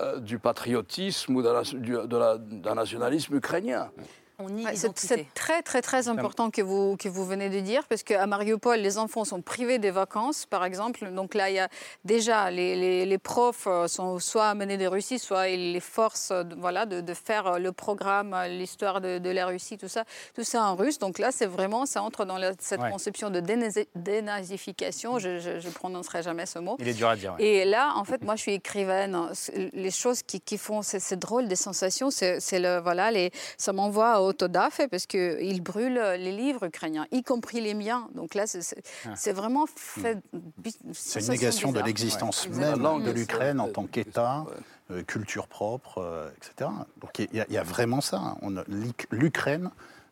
euh, du patriotisme ou d'un nationalisme ukrainien. On nie Ouais, c'est- très, très, très important que vous, que vous venez de dire, parce qu'à Mariupol, les enfants sont privés des vacances, par exemple. Donc là, il y a déjà, les, les- les profs euh, sont soit amenés de Russie, soit ils les forcent euh, de, voilà, de, de faire euh, le programme, l'histoire de, de la Russie, tout ça, tout ça en russe. Donc là, c'est vraiment, ça entre dans la- cette Ouais. conception de dénazi- dénazification. Je ne prononcerai jamais ce mot. Il est dur à dire. ouais. Et là, en fait, moi, je suis écrivaine. Les choses qui, qui font, c'est c'est drôle, des sensations. C'est c'est le voilà, les, ça m'envoie au Parce que ils brûlent les livres ukrainiens, y compris les miens. Donc là, c'est- c'est vraiment fait. C'est une négation de l'existence même de l'Ukraine en tant qu'État, euh, culture propre, euh, etc. Donc il y, y a vraiment ça. hein. L'Ukraine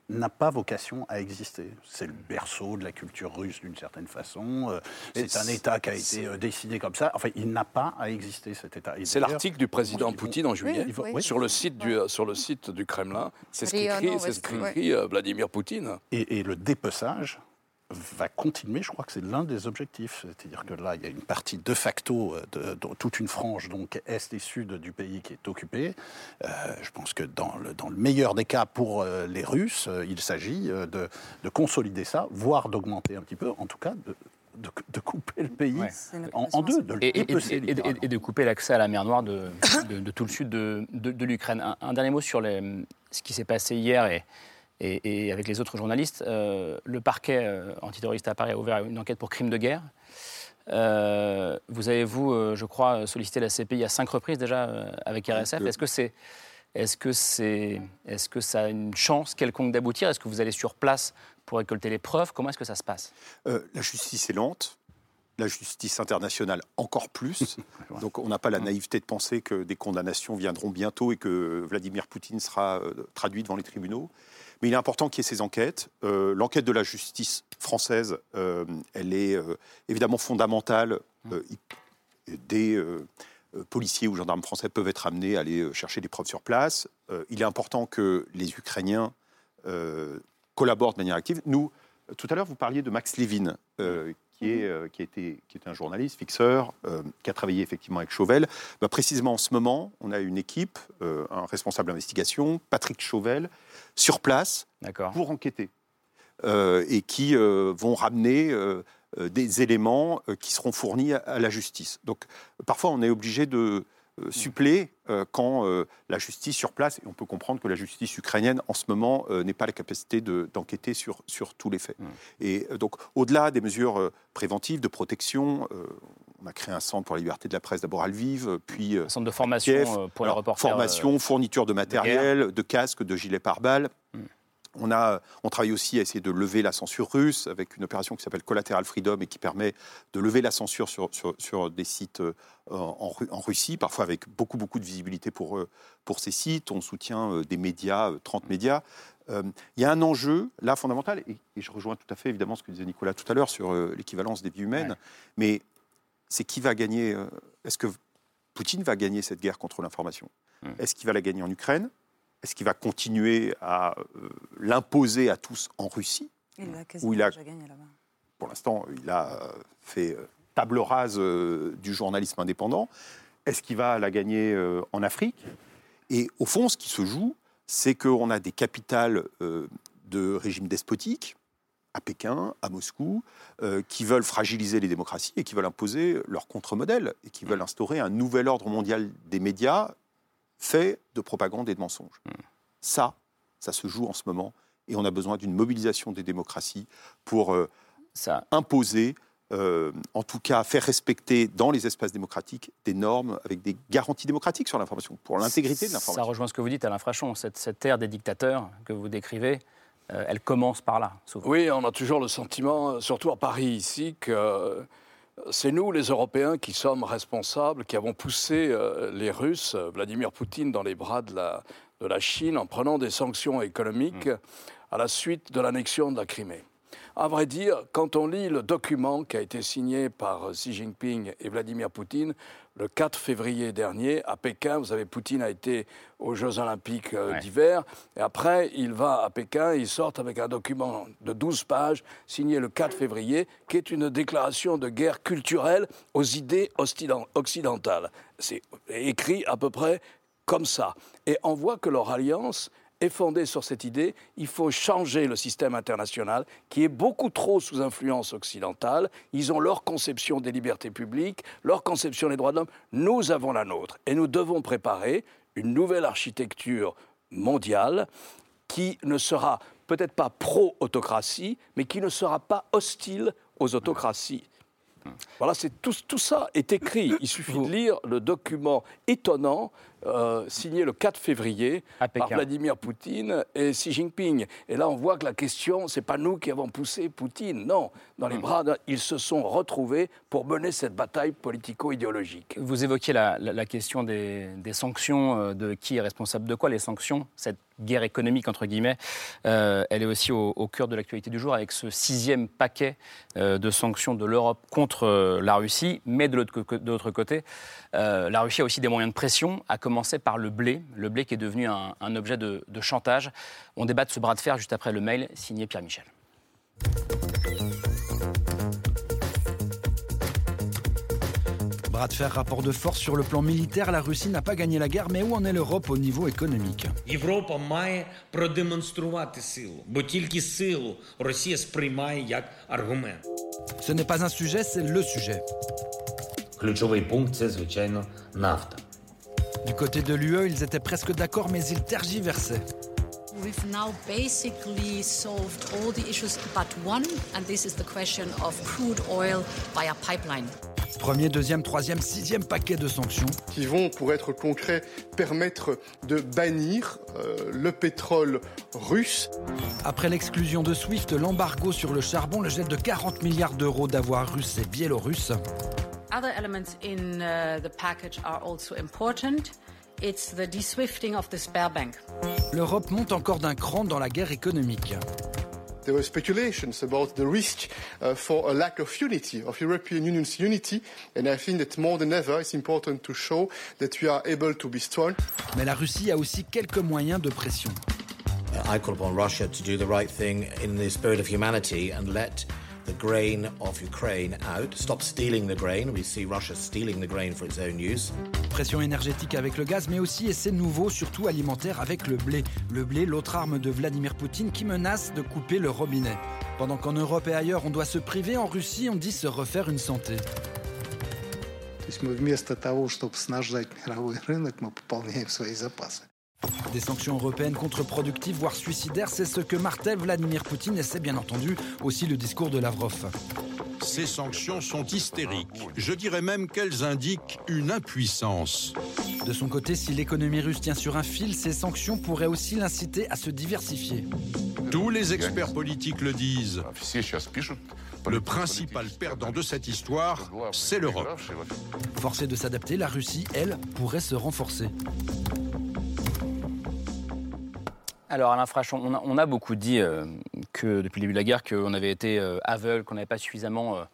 n'a pas vocation à exister. C'est le berceau de la culture russe d'une certaine façon. Euh, C'est un État qui a été euh, décidé comme ça. Enfin, il n'a pas à exister cet État. C'est l'article du président Poutine en juillet Oui, oui. sur, le site du, sur le site du Kremlin. C'est ce qu'écrit ce euh, Vladimir Poutine. Et, et le dépeçage va continuer, je crois que c'est l'un des objectifs. C'est-à-dire que là, il y a une partie de facto, euh, de, de- toute une frange, donc est et sud du pays qui est occupée. Euh, je pense que dans le, dans le meilleur des cas pour euh, les Russes, euh, il s'agit euh, de, de consolider ça, voire d'augmenter un petit peu, en tout cas de, de, de couper le pays Ouais. En, deux, de le Et, de couper l'accès à la mer Noire de, de- de tout le sud de, de- de l'Ukraine. Un, un dernier mot sur les- ce qui s'est passé hier et, et- et avec les autres journalistes. Euh, le parquet euh, antiterroriste à Paris a ouvert une enquête pour crime de guerre. vous avez, vous, je crois, sollicité la CPI à cinq reprises déjà avec RSF. Est-ce que c'est est-ce que, c'est, est-ce que ça a une chance quelconque d'aboutir? Est-ce que vous allez sur place pour récolter les preuves? Comment est-ce que ça se passe? La justice est lente la justice internationale encore plus. Donc on n'a pas la naïveté de penser que des condamnations viendront bientôt et que Vladimir Poutine sera euh, traduit devant les tribunaux. Mais il est important qu'il y ait ces enquêtes. Euh, l'enquête de la justice française, euh, elle est évidemment fondamentale. des policiers ou gendarmes français peuvent être amenés à aller chercher des preuves sur place. il est important que les Ukrainiens collaborent de manière active. Nous, tout à l'heure, vous parliez de Max Levin, qui est, euh, qui, est un journaliste, fixeur, euh, qui a travaillé effectivement avec Chauvel. Bah, précisément en ce moment, on a une équipe, euh, un responsable d'investigation, Patrick Chauvel, sur place pour enquêter. et qui vont ramener des éléments qui seront fournis à, la justice. Donc parfois, on est obligé de suppléer euh, quand euh, la justice sur place, et on peut comprendre que la justice ukrainienne en ce moment n'est pas la capacité d'enquêter sur, sur tous les faits. Mmh. Et donc au-delà des mesures préventives de protection, on a créé un centre pour la liberté de la presse d'abord à Lviv, puis un centre de formation pour les reporters. Formation, fourniture de matériel, de, casques, de gilets pare-balles. Mmh. On, a, on travaille aussi à essayer de lever la censure russe avec une opération qui s'appelle Collateral Freedom et qui permet de lever la censure sur, sur, des sites euh, en, en, Russie, parfois avec beaucoup, beaucoup de visibilité pour, euh, pour ces sites. On soutient euh, des médias, 30 médias. Il y a un enjeu là fondamental, et, je rejoins tout à fait évidemment ce que disait Nicolas tout à l'heure sur l'équivalence des vies humaines, mais c'est qui va gagner Est-ce que Poutine va gagner cette guerre contre l'information? Mmh. Est-ce qu'il va la gagner en Ukraine? Est-ce qu'il va continuer à euh, l'imposer à tous en Russie Il a quasiment déjà gagné là-bas. Pour l'instant, il a fait euh, table rase euh, du journalisme indépendant. Est-ce qu'il va la gagner en Afrique? Et au fond, ce qui se joue, c'est qu'on a des capitales de régimes despotiques, à Pékin, à Moscou, qui veulent fragiliser les démocraties et qui veulent imposer leur contre-modèle et qui veulent instaurer un nouvel ordre mondial des médias fait de propagande et de mensonges. Hmm. Ça, ça se joue en ce moment et on a besoin d'une mobilisation des démocraties pour euh, ça. imposer, euh, en tout cas faire respecter dans les espaces démocratiques des normes avec des garanties démocratiques sur l'information, pour l'intégrité de l'information. Ça rejoint ce que vous dites, Alain Frachon, cette, cette ère des dictateurs que vous décrivez. Euh, elle commence par là, souvent. Oui, on a toujours le sentiment, surtout à Paris ici, que c'est nous, les Européens, qui sommes responsables, qui avons poussé euh, les Russes, euh, Vladimir Poutine, dans les bras de la, de la Chine en prenant des sanctions économiques mm. à la suite de l'annexion de la Crimée. À vrai dire, quand on lit le document qui a été signé par Xi Jinping et Vladimir Poutine le 4 février dernier à Pékin, vous savez, Poutine a été aux Jeux Olympiques euh, d'hiver, et après, il va à Pékin, il sort avec un document de 12 pages signé le 4 février, qui est une déclaration de guerre culturelle aux idées occidentales. C'est écrit à peu près comme ça. Et on voit que leur alliance est fondée sur cette idée, il faut changer le système international qui est beaucoup trop sous influence occidentale. Ils ont leur conception des libertés publiques, leur conception des droits de l'homme. Nous avons la nôtre. Et nous devons préparer une nouvelle architecture mondiale qui ne sera peut-être pas pro-autocratie, mais qui ne sera pas hostile aux autocraties. Voilà, c'est tout, tout, ça est écrit. Il suffit de lire le document étonnant euh, signé le 4 février par Vladimir Poutine et Xi Jinping. Et là, on voit que la question, c'est pas nous qui avons poussé Poutine, non. Dans les hmm. bras, ils se sont retrouvés pour mener cette bataille politico-idéologique. Vous évoquiez la, question des, sanctions, euh, de qui est responsable de quoi, les sanctions, cette guerre économique, entre guillemets, euh, elle est aussi au, cœur de l'actualité du jour avec ce sixième paquet de sanctions de l'Europe contre la Russie. Mais de l'autre côté, la Russie a aussi des moyens de pression, à commencer par le blé, le blé qui est devenu un, objet de, chantage. On débat de ce bras de fer juste après le mail signé Pierre Michel. Bras de fer, rapport de force sur le plan militaire, la Russie n'a pas gagné la guerre, mais où en est l'Europe au niveau économique? Ce n'est pas un sujet, c'est le sujet. Du côté de l'UE, ils étaient presque d'accord, mais ils tergiversaient. We've now basically solved all the issues but one, and this is the question of crude oil via pipeline. Premier, deuxième, troisième, sixième paquet de sanctions. Qui vont, pour être concret, permettre de bannir euh, le pétrole russe. Après l'exclusion de SWIFT, l'embargo sur le charbon, le gel de 40 milliards d'euros d'avoirs russes et biélorusses. Other elements in uh, the package are also important. It's the de-swifting of the spare bank. L'Europe monte encore d'un cran dans la guerre économique. There were speculations about the risk uh, for a lack of unity, of European Union's unity, and I think that more than ever, it's important to show that we are able to be strong. Mais la Russie a aussi quelques moyens de pression. I call upon Russia to do the right thing in the spirit of humanity and let the grain of Ukraine out. Stop stealing the grain. We see Russia stealing the grain for its own use. Pression énergétique avec le gaz, mais aussi essais nouveaux, surtout alimentaires, avec le blé. Le blé, l'autre arme de Vladimir Poutine, qui menace de couper le robinet. Pendant qu'en Europe et ailleurs, on doit se priver, en Russie, on dit se refaire une santé. То есть мы вместо того, чтобы снажать мировой рынок, мы пополняем свои запасы. Des sanctions européennes contre-productives, voire suicidaires, c'est ce que martèle Vladimir Poutine et c'est bien entendu aussi le discours de Lavrov. Ces sanctions sont hystériques. Je dirais même qu'elles indiquent une impuissance. De son côté, si l'économie russe tient sur un fil, ces sanctions pourraient aussi l'inciter à se diversifier. Tous les experts politiques le disent. Le principal perdant de cette histoire, c'est l'Europe. Forcée de s'adapter, la Russie, elle, pourrait se renforcer. Alors Alain Frachon, on a, beaucoup dit euh, que depuis le début de la guerre qu'on avait été euh, aveugle, qu'on n'avait pas suffisamment euh,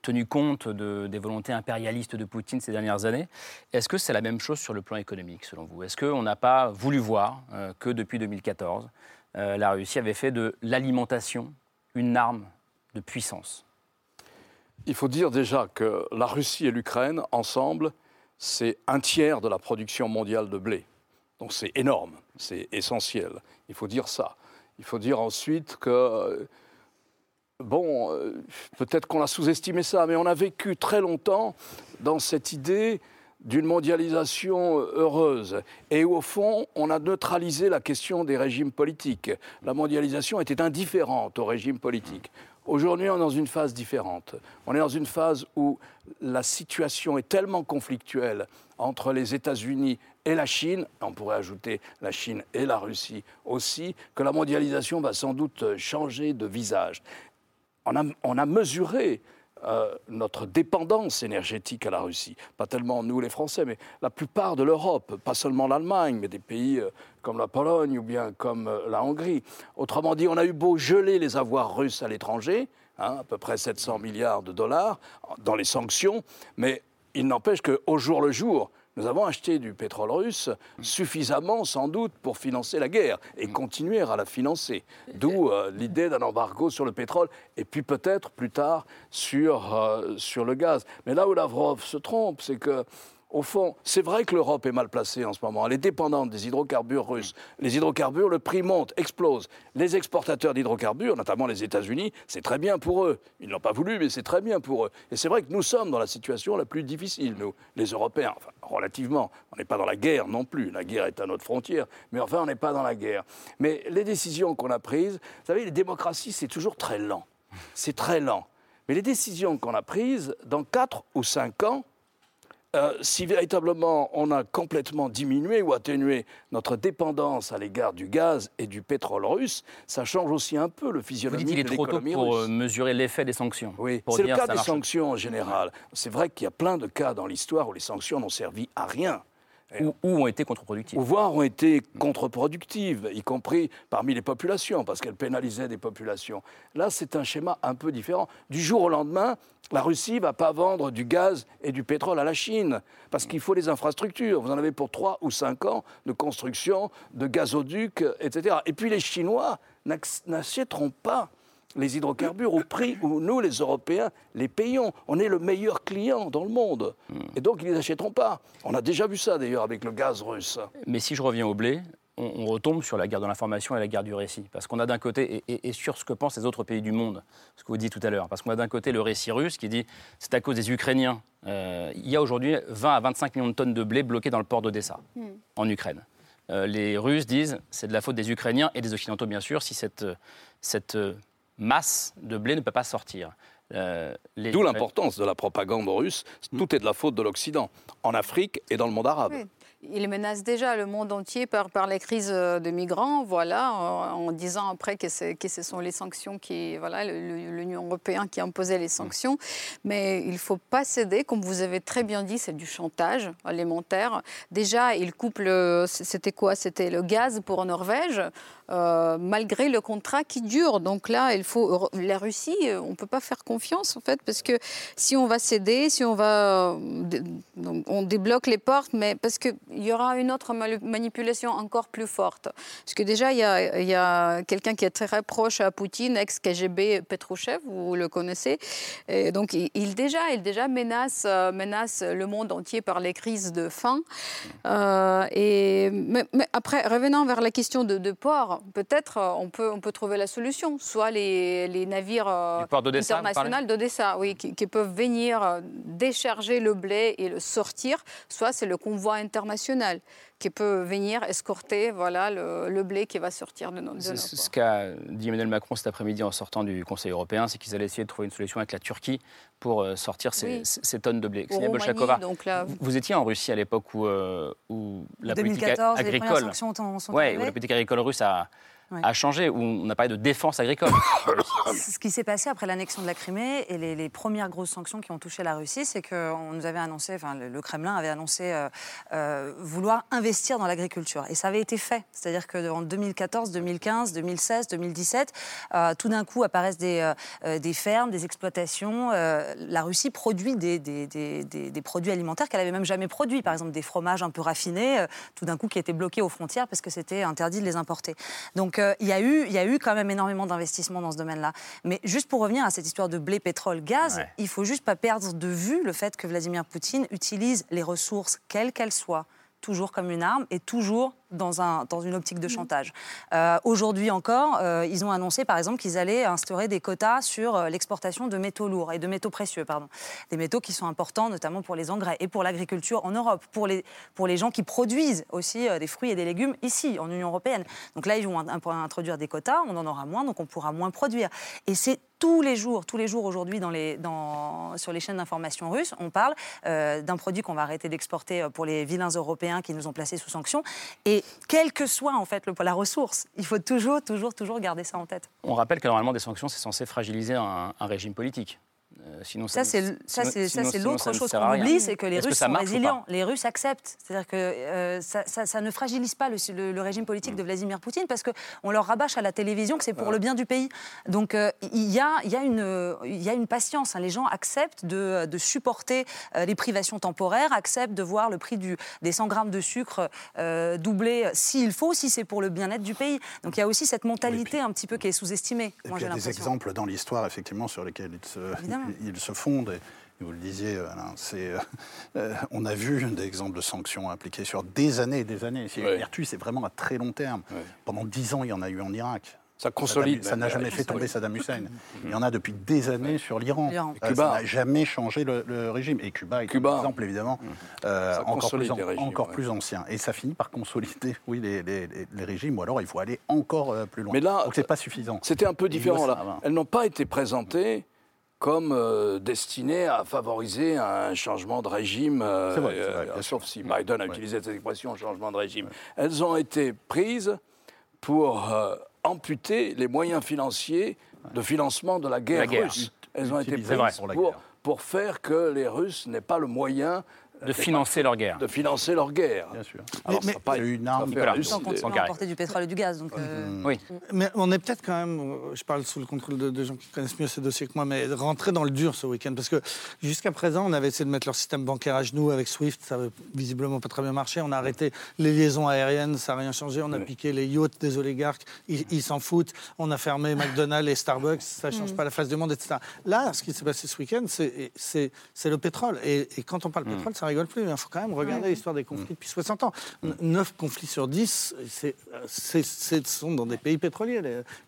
tenu compte de, des volontés impérialistes de Poutine ces dernières années. Est-ce que c'est la même chose sur le plan économique selon vous? Est-ce qu'on n'a pas voulu voir que depuis 2014, la Russie avait fait de l'alimentation une arme de puissance? Il faut dire déjà que la Russie et l'Ukraine, ensemble, c'est un tiers de la production mondiale de blé. Donc c'est énorme, c'est essentiel. Il faut dire ça. Il faut dire ensuite que, bon, euh, peut-être qu'on a sous-estimé ça, mais on a vécu très longtemps dans cette idée d'une mondialisation heureuse et au fond, on a neutralisé la question des régimes politiques. La mondialisation était indifférente aux régimes politiques. Aujourd'hui, on est dans une phase différente. On est dans une phase où la situation est tellement conflictuelle entre les États-Unis et la Chine, on pourrait ajouter la Chine et la Russie aussi, que la mondialisation va sans doute changer de visage. On a, mesuré euh, notre dépendance énergétique à la Russie. Pas tellement nous les Français, mais la plupart de l'Europe, pas seulement l'Allemagne, mais des pays euh, comme la Pologne ou bien comme euh, la Hongrie. Autrement dit, on a eu beau geler les avoirs russes à l'étranger, hein, à peu près 700 milliards de dollars dans les sanctions, mais il n'empêche qu'au jour le jour, nous avons acheté du pétrole russe suffisamment, sans doute, pour financer la guerre et continuer à la financer. D'où euh, l'idée d'un embargo sur le pétrole et puis peut-être plus tard sur, euh, sur le gaz. Mais là où Lavrov se trompe, c'est que au fond, c'est vrai que l'Europe est mal placée en ce moment. Elle est dépendante des hydrocarbures russes. Les hydrocarbures, le prix monte, explose. Les exportateurs d'hydrocarbures, notamment les États-Unis, c'est très bien pour eux. Ils ne l'ont pas voulu, mais c'est très bien pour eux. Et c'est vrai que nous sommes dans la situation la plus difficile, nous, les Européens. Enfin, relativement. On n'est pas dans la guerre non plus. La guerre est à notre frontière. Mais enfin, on n'est pas dans la guerre. Mais les décisions qu'on a prises, vous savez, les démocraties, c'est toujours très lent. C'est très lent. Mais les décisions qu'on a prises, dans 4 ou 5 ans, euh, si véritablement on a complètement diminué ou atténué notre dépendance à l'égard du gaz et du pétrole russe, ça change aussi un peu le physionomie Vous dites, il est trop tôt pour euh, mesurer l'effet des sanctions. Oui, c'est le cas des sanctions en général. C'est vrai qu'il y a plein de cas dans l'histoire où les sanctions n'ont servi à rien. Ou, ont été contre-productives. Ou voire ont été contre-productives, y compris parmi les populations, parce qu'elles pénalisaient des populations. Là, c'est un schéma un peu différent. Du jour au lendemain, la Russie ne va pas vendre du gaz et du pétrole à la Chine, parce qu'il faut les infrastructures. Vous en avez pour 3 ou 5 ans de construction de gazoducs, etc. Et puis les Chinois n'achèteront pas les hydrocarbures au prix où nous, les Européens, les payons. On est le meilleur client dans le monde. Et donc, ils ne les achèteront pas. On a déjà vu ça, d'ailleurs, avec le gaz russe. Mais si je reviens au blé, on, retombe sur la guerre de l'information et la guerre du récit. Parce qu'on a d'un côté, et, sur ce que pensent les autres pays du monde, ce que vous dites tout à l'heure, parce qu'on a d'un côté le récit russe qui dit c'est à cause des Ukrainiens. Euh, il y a aujourd'hui 20 à 25 millions de tonnes de blé bloquées dans le port d'Odessa, en Ukraine. Euh, les Russes disent c'est de la faute des Ukrainiens et des Occidentaux, bien sûr, si cette, cette masse de blé ne peut pas sortir. Euh, D'où l'importance de la propagande russe. Tout est de la faute de l'Occident, en Afrique et dans le monde arabe. Il menace déjà le monde entier par, par les crises euh, de migrants, voilà, en, disant après que, que, ce sont les sanctions qui, voilà, l'Union européenne qui a imposé les sanctions. Mais il ne faut pas céder, comme vous avez très bien dit, c'est du chantage alimentaire. Déjà, il coupe le, c'était quoi? C'était le gaz pour Norvège. Euh, malgré le contrat qui dure. Donc là, il faut la Russie, euh, on peut pas faire confiance en fait, parce que si on va céder, si on va, euh, on débloque les portes, mais parce qu'il y aura une autre manipulation encore plus forte. Parce que déjà, il y a, y a quelqu'un qui est très proche à Poutine, ex-KGB Petrouchev, vous le connaissez. Et donc il, déjà, il déjà menace, menace le monde entier par les crises de faim. et mais, après, revenant vers la question de, de port peut-être euh, on peut, on peut trouver la solution. Soit les, navires euh, internationaux d'Odessa, oui, qui, peuvent venir euh, décharger le blé et le sortir, soit c'est le convoi international qui peut venir escorter voilà, le, blé qui va sortir de, nos, Ce qu'a dit Emmanuel Macron cet après-midi en sortant du Conseil européen, c'est qu'ils allaient essayer de trouver une solution avec la Turquie pour sortir ces, tonnes de blé. Bolchakova, vous, étiez en Russie à l'époque où, où la politique agricole, ouais, où la politique agricole russe a, a changé, où on a parlé de défense agricole. Ce qui s'est passé après l'annexion de la Crimée et les, premières grosses sanctions qui ont touché la Russie, c'est qu'on nous avait annoncé, enfin le, Kremlin avait annoncé euh, euh, vouloir investir dans l'agriculture. Et ça avait été fait. C'est-à-dire qu'en 2014, 2015, 2016, 2017, tout d'un coup apparaissent des, euh, des, fermes, des exploitations. la Russie produit des, des, des produits alimentaires qu'elle n'avait même jamais produits. Par exemple, des fromages un peu raffinés, tout d'un coup qui étaient bloqués aux frontières parce que c'était interdit de les importer. Donc il y, a eu, il y a eu quand même énormément d'investissements dans ce domaine-là. Mais juste pour revenir à cette histoire de blé, pétrole, gaz, il il faut juste pas perdre de vue le fait que Vladimir Poutine utilise les ressources, quelles qu'elles soient, toujours comme une arme et toujours dans, un, dans une optique de chantage. Euh, aujourd'hui encore, euh, ils ont annoncé par exemple qu'ils allaient instaurer des quotas sur euh, l'exportation de métaux lourds et de métaux précieux, pardon. Des métaux qui sont importants notamment pour les engrais et pour l'agriculture en Europe, pour les, pour les gens qui produisent aussi des fruits et des légumes ici, en Union européenne. Donc là, ils vont introduire des quotas, on en aura moins, donc on pourra moins produire. Et c'est tous les jours, tous les jours aujourd'hui dans les, dans, sur les chaînes d'information russes, on parle d'un produit qu'on va arrêter d'exporter pour les vilains européens qui nous ont placés sous sanction. Et quelle que soit en fait la ressource. Il faut toujours, toujours, toujours garder ça en tête. On rappelle que normalement des sanctions, c'est censé fragiliser un régime politique. Euh, sinon, ça, c'est l'autre chose qu'on oublie, c'est que les Russes sont résilients. Les Russes acceptent. C'est-à-dire que euh, ça, ne fragilise pas le, régime politique de Vladimir Poutine parce qu'on leur rabâche à la télévision que c'est pour le bien du pays. Donc euh, il y, a, y, a une, y a une patience. Hein. Les gens acceptent de, supporter les privations temporaires, acceptent de voir le prix du, des 100 grammes de sucre doubler s'il faut, si c'est pour le bien-être du pays. Donc il y a aussi cette mentalité un petit peu qui est sous-estimée. Il y a des exemples dans l'histoire, effectivement, sur lesquels il se, ils se fondent. Et, vous le disiez, c'est, euh, euh, on a vu des exemples de sanctions appliquées sur des années et des années. Vertu, c'est vraiment à très long terme. Pendant dix ans, il y en a eu en Irak. Ça consolide. Ça n'a jamais fait tomber Saddam Hussein. Il y en a depuis des années sur l'Iran. Euh, Cuba n'a jamais changé le, régime. Et Cuba est Cuba. un exemple, évidemment, encore, plus, encore plus ancien. Et ça finit par consolider, oui, les, les, régimes. Ou alors, il faut aller encore plus loin. Mais là, Donc, c'est pas suffisant. C'était un peu différent, là. Elles n'ont pas été présentées comme euh, destiné à favoriser un changement de régime, euh, euh, sauf si Biden a utilisé cette expression changement de régime. Elles ont été prises pour amputer les moyens financiers de financement de la guerre, russe. Elles ont été prises pour, pour, faire que les Russes n'aient pas le moyen de financer leur guerre. De financer leur guerre. Bien sûr. Alors, mais, pas une arme. Sans continuer à importer du pétrole et du gaz. Donc, euh, Oui. Mais on est peut-être quand même, euh, je parle sous le contrôle de, gens qui connaissent mieux ces dossiers que moi, mais rentrer dans le dur ce week-end. Parce que jusqu'à présent, on avait essayé de mettre leur système bancaire à genoux avec SWIFT. Ça n'avait visiblement pas très bien marché. On a arrêté les liaisons aériennes. Ça n'a rien changé. On a piqué les yachts des oligarques. Ils s'en foutent. On a fermé McDonald's et Starbucks. Ça ne change mm. pas la face du monde, etc. Là, ce qui s'est passé ce week-end, c'est le pétrole. Et, quand on parle mm. pétrole, ça rigole plus. Il faut quand même regarder l'histoire des conflits depuis 60 ans. 9 conflits sur 10 c'est, sont dans des pays pétroliers.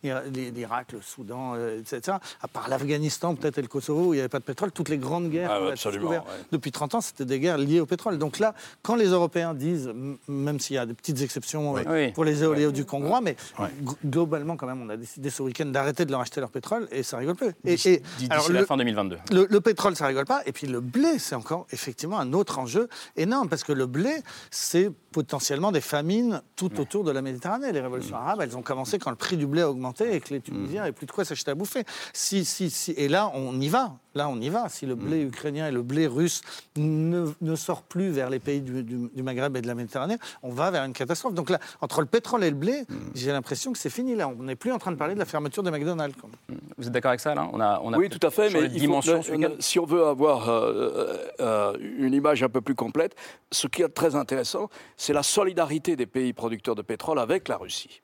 L'Irak, le Soudan, euh, etc. À part l'Afghanistan, peut-être, et le Kosovo, où il n'y avait pas de pétrole, toutes les grandes guerres Ah ouais, depuis 30 ans, c'était des guerres liées au pétrole. Donc là, quand les Européens disent, même s'il y a des petites exceptions euh, Oui. pour les éoléoducs hongrois, mais g- globalement, quand même, on a décidé ce week-end d'arrêter de leur acheter leur pétrole et ça rigole plus. Et, et- D'ici alors, la le- fin 2022. le, le pétrole, ça rigole pas. Et puis le blé, c'est encore effectivement un autre enjeu énorme parce que le blé, c'est potentiellement des famines tout autour de la Méditerranée. Les révolutions arabes, elles ont commencé quand le prix du blé a augmenté et que les Tunisiens n'avaient plus de quoi s'acheter à bouffer. Si, si, si, et là, on y va. Là, on y va. Si le blé ukrainien et le blé russe ne, ne sortent plus vers les pays du, du- du Maghreb et de la Méditerranée, on va vers une catastrophe. Donc là, entre le pétrole et le blé, j'ai l'impression que c'est fini. Là, on n'est plus en train de parler de la fermeture des McDonald's. quoi. Vous êtes d'accord avec ça, là? On a, on a Oui, tout à fait, mais il faut- ne- si on veut avoir euh, euh, une image un peu plus complète, ce qui est très intéressant, c'est la solidarité des pays producteurs de pétrole avec la Russie.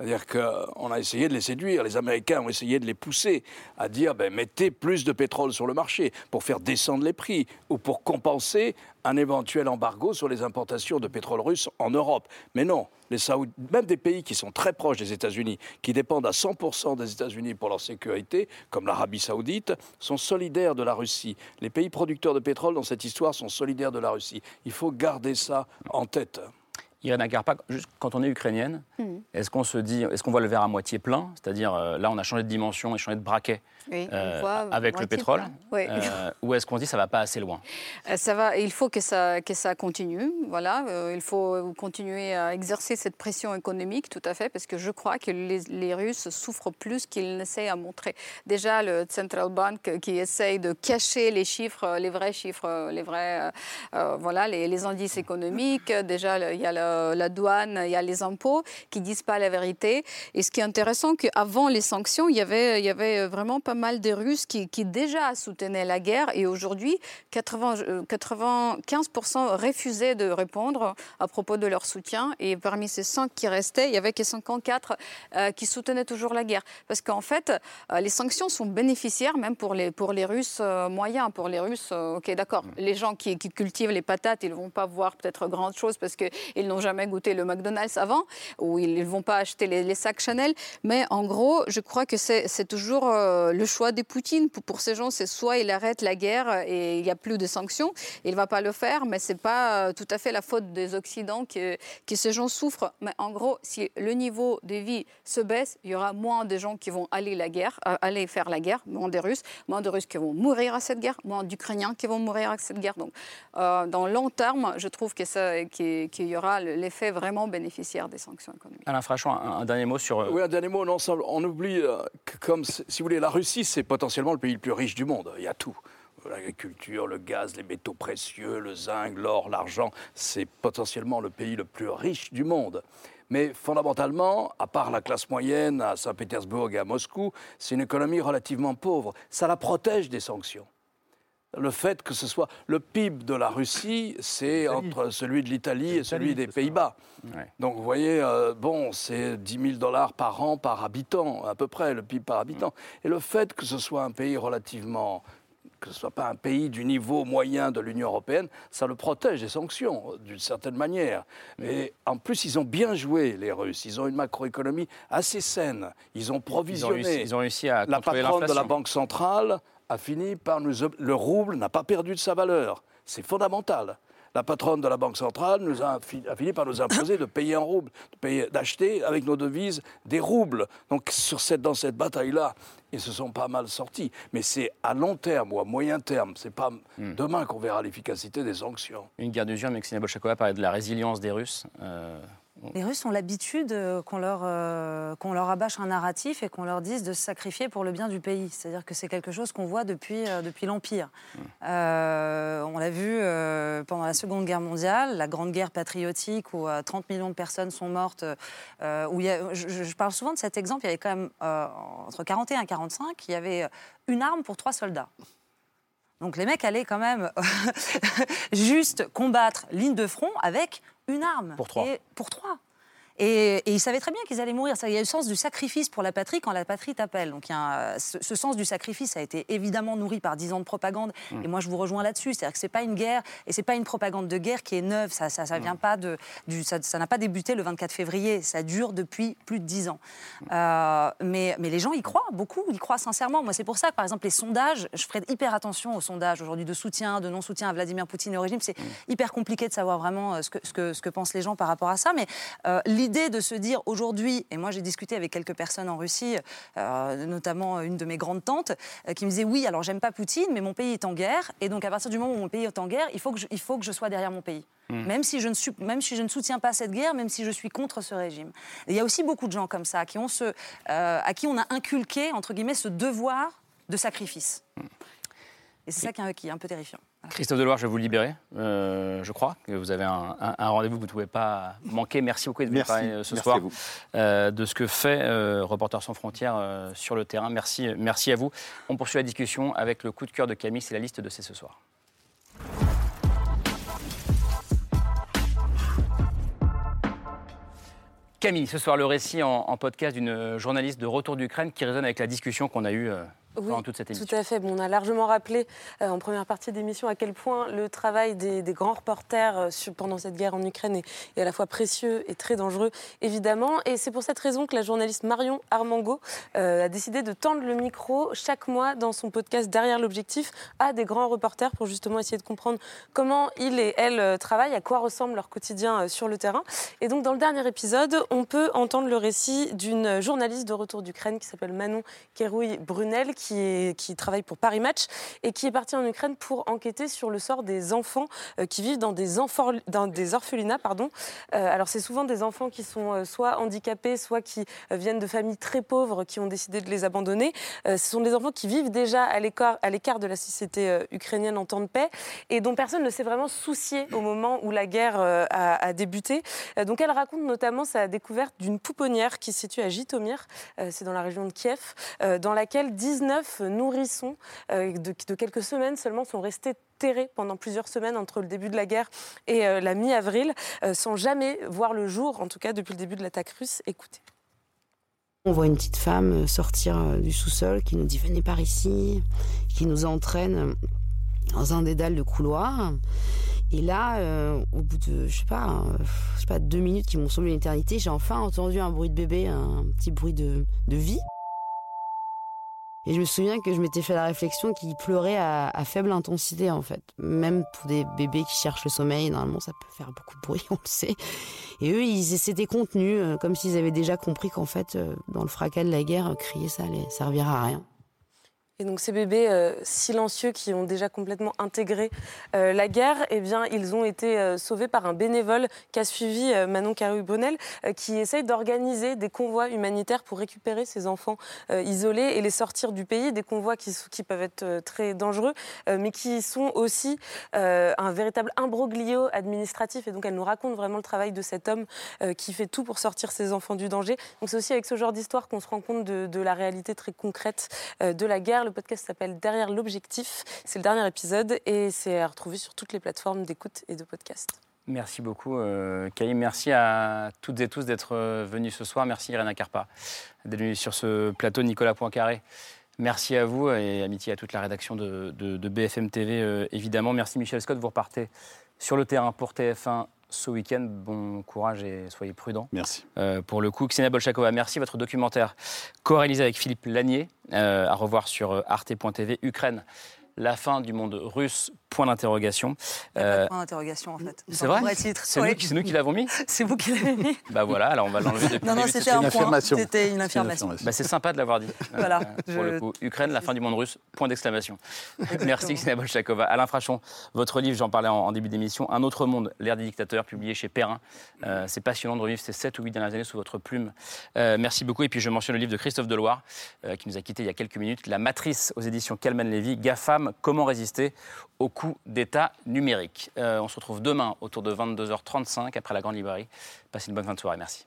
C'est-à-dire qu'on a essayé de les séduire, les Américains ont essayé de les pousser à dire ben, mettez plus de pétrole sur le marché pour faire descendre les prix ou pour compenser un éventuel embargo sur les importations de pétrole russe en Europe. Mais non, les Saoudiens, même des pays qui sont très proches des États-Unis, qui dépendent à 100% des États-Unis pour leur sécurité, comme l'Arabie Saoudite, sont solidaires de la Russie. Les pays producteurs de pétrole dans cette histoire sont solidaires de la Russie. Il faut garder ça en tête. Irina Garpak, juste quand on est ukrainienne, Mhm. est-ce qu'on se dit, est-ce qu'on voit le verre à moitié plein? C'est-à-dire, euh, là, on a changé de dimension et changé de braquet Oui, euh, voit avec le pétrole. Oui. Euh, Ou est-ce qu'on dit ça va pas assez loin? Euh, Ça va, il faut que ça, que ça continue. Voilà, Euh, il faut continuer à exercer cette pression économique, tout à fait, parce que je crois que les, les Russes souffrent plus qu'ils n'essaient à montrer. Déjà, le Central Bank qui essaye de cacher les chiffres, les vrais chiffres, les vrais, voilà, les, les indices économiques. Déjà, il y a la douane, il y a les impôts qui disent pas la vérité. Et ce qui est intéressant, qu'avant les sanctions, il y avait, il y avait vraiment pas mal de Russes qui, qui déjà soutenaient la guerre. Et aujourd'hui, 80, euh, 95% refusaient de répondre à propos de leur soutien. Et parmi ces 5 qui restaient, il y avait que 54 euh, qui soutenaient toujours la guerre. Parce qu'en fait, euh, les sanctions sont bénéficiaires même pour les, pour les Russes euh, moyens. Pour les Russes, ok, d'accord. Les gens qui, qui cultivent les patates, ils ne vont pas voir peut-être grand chose parce qu'ils n'ont jamais goûté le McDonald's avant ou ils ne vont pas acheter les, les sacs Chanel. Mais en gros, je crois que c'est toujours euh, le choix de Poutine. Pour, pour ces gens, c'est soit il arrête la guerre et il n'y a plus de sanctions, il ne va pas le faire, mais ce n'est pas euh, tout à fait la faute des Occidents que, que ces gens souffrent. Mais en gros, si le niveau de vie se baisse, il y aura moins de gens qui vont aller, la guerre, euh, aller faire la guerre, moins de Russes, moins de Russes qui vont mourir à cette guerre, moins d'Ukrainiens qui vont mourir à cette guerre. Donc, euh, dans le long terme, je trouve que ça- qu'il y aura l'effet vraiment bénéficiaire des sanctions économiques. Alain Frachon, un, un dernier mot sur. Oui, un dernier mot, non, on oublie euh, que comme, si vous voulez, la Russie, c'est potentiellement le pays le plus riche du monde. Il y a tout. L'agriculture, le gaz, les métaux précieux, le zinc, l'or, l'argent, c'est potentiellement le pays le plus riche du monde. Mais fondamentalement, à part la classe moyenne à Saint-Pétersbourg et à Moscou, c'est une économie relativement pauvre. Ça la protège des sanctions. Le fait que ce soit le PIB de la Russie, c'est entre celui de l'Italie et celui des Pays-Bas. Donc vous voyez, euh, bon, c'est 10 000 dollars par an par habitant, à peu près, le PIB par habitant. Et le fait que ce soit un pays relativement que ce ne soit pas un pays du niveau moyen de l'Union européenne, ça le protège des sanctions, d'une certaine manière. Et en plus, ils ont bien joué, les Russes. Ils ont une macroéconomie assez saine. Ils ont provisionné. réussi- ils ont réussi à La patronne de la. Banque centrale a fini par nous... Le rouble n'a pas perdu de sa valeur. C'est fondamental. La patronne de la Banque centrale nous a, fi- a fini par nous imposer de payer en rouble, d'acheter avec nos devises des roubles. Donc sur cette, dans cette bataille-là, ils se sont pas mal sortis. Mais c'est à long terme ou à moyen terme. C'est pas Hmm. demain qu'on verra l'efficacité des sanctions. Une guerre d'usure, Maxime Bolchakova parlait de la résilience des Russes. Euh, Les Russes ont l'habitude euh, qu'on leur, euh, qu'on leur abâche un narratif et qu'on leur dise de se sacrifier pour le bien du pays. C'est-à-dire que c'est quelque chose qu'on voit depuis, euh, depuis l'Empire. Euh, on l'a vu pendant la Seconde Guerre mondiale, la Grande Guerre patriotique où euh, 30 millions de personnes sont mortes. où il y a- je, je- parle souvent de cet exemple, il y avait quand même entre 41 et 45, il y avait une arme pour trois soldats. Donc les mecs allaient quand même juste combattre ligne de front avec une arme. Pour trois. Et- pour trois. Et, ils savaient très bien qu'ils allaient mourir. Il y a le sens du sacrifice pour la patrie quand la patrie t'appelle. Donc il y a ce, sens du sacrifice a été évidemment nourri par dix ans de propagande. Mm. Et moi, je vous rejoins là-dessus. C'est-à-dire que c'est pas une guerre et c'est pas une propagande de guerre qui est neuve. Ça, ça, vient mm. pas de, du, ça, n'a pas débuté le 24 février. Ça dure depuis plus de dix ans. Mm. Euh, mais, mais les gens y croient beaucoup. Ils croient sincèrement. Moi, c'est pour ça que, par exemple, les sondages, je ferai hyper attention aux sondages aujourd'hui de soutien, de non-soutien à Vladimir Poutine et au régime. C'est hyper compliqué de savoir vraiment euh, ce que, ce que, ce que pensent les gens par rapport à ça. Mais euh, l'idée de se dire aujourd'hui, et moi j'ai discuté avec quelques personnes en Russie, euh, notamment une de mes grandes tantes, euh, qui me disait oui, alors j'aime pas Poutine, mais mon pays est en guerre, et donc à partir du moment où mon pays est en guerre, il faut que je, il faut que je sois derrière mon pays. Hmm. Même, si je ne suis, même si je ne soutiens pas cette guerre, même si je suis contre ce régime. il y a aussi beaucoup de gens comme ça, qui ont ce, euh, à qui on a inculqué, entre guillemets, ce devoir de sacrifice. Hmm. Et c'est ça qui est un peu terrifiant. Christophe Deloire, je vais vous libérer. Euh, je crois que vous avez un, rendez-vous que vous ne pouvez pas manquer. Merci beaucoup de venir parler euh, ce soir euh, de ce que fait Reporters sans frontières sur le terrain. Merci, merci à vous. On poursuit la discussion avec le coup de cœur de Camille. C'est la liste de C'est ce soir. Camille, ce soir, le récit en, en podcast d'une journaliste de retour d'Ukraine qui résonne avec la discussion qu'on a eue oui, Tout à fait. Bon, on a largement rappelé euh, en première partie d'émission à quel point le travail des, grands reporters euh, pendant cette guerre en Ukraine est, à la fois précieux et très dangereux, évidemment. Et c'est pour cette raison que la journaliste Marion Armango euh, a décidé de tendre le micro chaque mois dans son podcast Derrière l'objectif à des grands reporters pour justement essayer de comprendre comment ils et elles travaillent, à quoi ressemble leur quotidien sur le terrain. Et donc, dans le dernier épisode, on peut entendre le récit d'une journaliste de retour d'Ukraine qui s'appelle Manon Kerouille-Brunel qui, travaille pour Paris Match et qui est parti en Ukraine pour enquêter sur le sort des enfants euh, qui vivent dans des, orphelinats. Euh, alors c'est souvent des enfants qui sont euh, soit handicapés, soit qui viennent de familles très pauvres qui ont décidé de les abandonner. ce sont des enfants qui vivent déjà à l'écart de la société ukrainienne en temps de paix et dont personne ne s'est vraiment soucié au moment où la guerre a, débuté. donc elle raconte notamment sa découverte d'une pouponnière qui se situe à Jitomir, c'est dans la région de Kiev, dans laquelle 19 neuf nourrissons euh, de, quelques semaines seulement sont restés terrés pendant plusieurs semaines entre le début de la guerre et euh, la mi-avril, euh, sans jamais voir le jour, en tout cas depuis le début de l'attaque russe. Écoutez. On voit une petite femme sortir du sous-sol qui nous dit venez par ici, qui nous entraîne dans un dédale de couloir. Et là, au bout de, je sais pas, je sais pas, deux minutes qui m'ont semblé une éternité, j'ai enfin entendu un bruit de bébé, un petit bruit de vie. Et je me souviens que je m'étais fait la réflexion qu'il pleurait à, faible intensité en fait. Même pour des bébés qui cherchent le sommeil, normalement ça peut faire beaucoup de bruit, on le sait. Et eux, ils s'étaient contenus, euh, comme s'ils avaient déjà compris qu'en fait, euh, dans le fracas de la guerre, crier ça allait servir à rien. Et donc ces bébés euh, silencieux qui ont déjà complètement intégré euh, la guerre, eh bien, ils ont été euh, sauvés par un bénévole qu'a suivi Manon Carouille-Bonnel, qui essaye d'organiser des convois humanitaires pour récupérer ces enfants isolés et les sortir du pays, des convois qui, qui peuvent être très dangereux, mais qui sont aussi un véritable imbroglio administratif. Et donc elle nous raconte vraiment le travail de cet homme qui fait tout pour sortir ses enfants du danger. Donc c'est aussi avec ce genre d'histoire qu'on se rend compte de, de, la réalité très concrète de la guerre. Le podcast s'appelle Derrière l'objectif. C'est le dernier épisode et c'est à retrouver sur toutes les plateformes d'écoute et de podcast. Merci beaucoup, euh, Merci à toutes et tous d'être euh, venus ce soir. Merci, Irène Carpa, d'être sur ce plateau. Nicolas Poincaré, merci à vous et amitié à toute la rédaction de, BFM TV, euh, évidemment. Merci, Michel Scott. Vous repartez sur le terrain pour TF1 ce week-end. Bon courage et soyez prudents. Merci. Euh, pour le coup, Ksenia Bolchakova, merci. Votre documentaire co-réalisé avec Philippe Lanier, euh, à revoir sur arte.tv, Ukraine la fin du monde russe Point d'interrogation. Euh, point d'interrogation, en fait. C'est vrai C'est nous, qui l'avons mis C'est vous qui l'avez mis Bah voilà, alors on va l'enlever depuis Non, non, c'était un point. C'était une affirmation. Bah, c'est sympa de l'avoir dit. Voilà. Euh, pour le coup, Ukraine, la fin du monde russe, point d'exclamation. Merci, Ksenia Bolchakova. Alain Frachon, votre livre, j'en parlais en, début d'émission, Un autre monde, l'ère des dictateurs, publié chez Perrin. Euh, c'est passionnant de revivre ces 7 ou 8 dernières années sous votre plume. merci beaucoup. Et puis je mentionne le livre de Christophe Deloire, qui nous a quittés il y a quelques minutes, La matrice aux éditions Calman Lévy, GAFAM, comment résister au coup d'État numérique. Euh, on se retrouve demain autour de 22h35 après la Grande Librairie. Passez une bonne fin de soirée. Merci.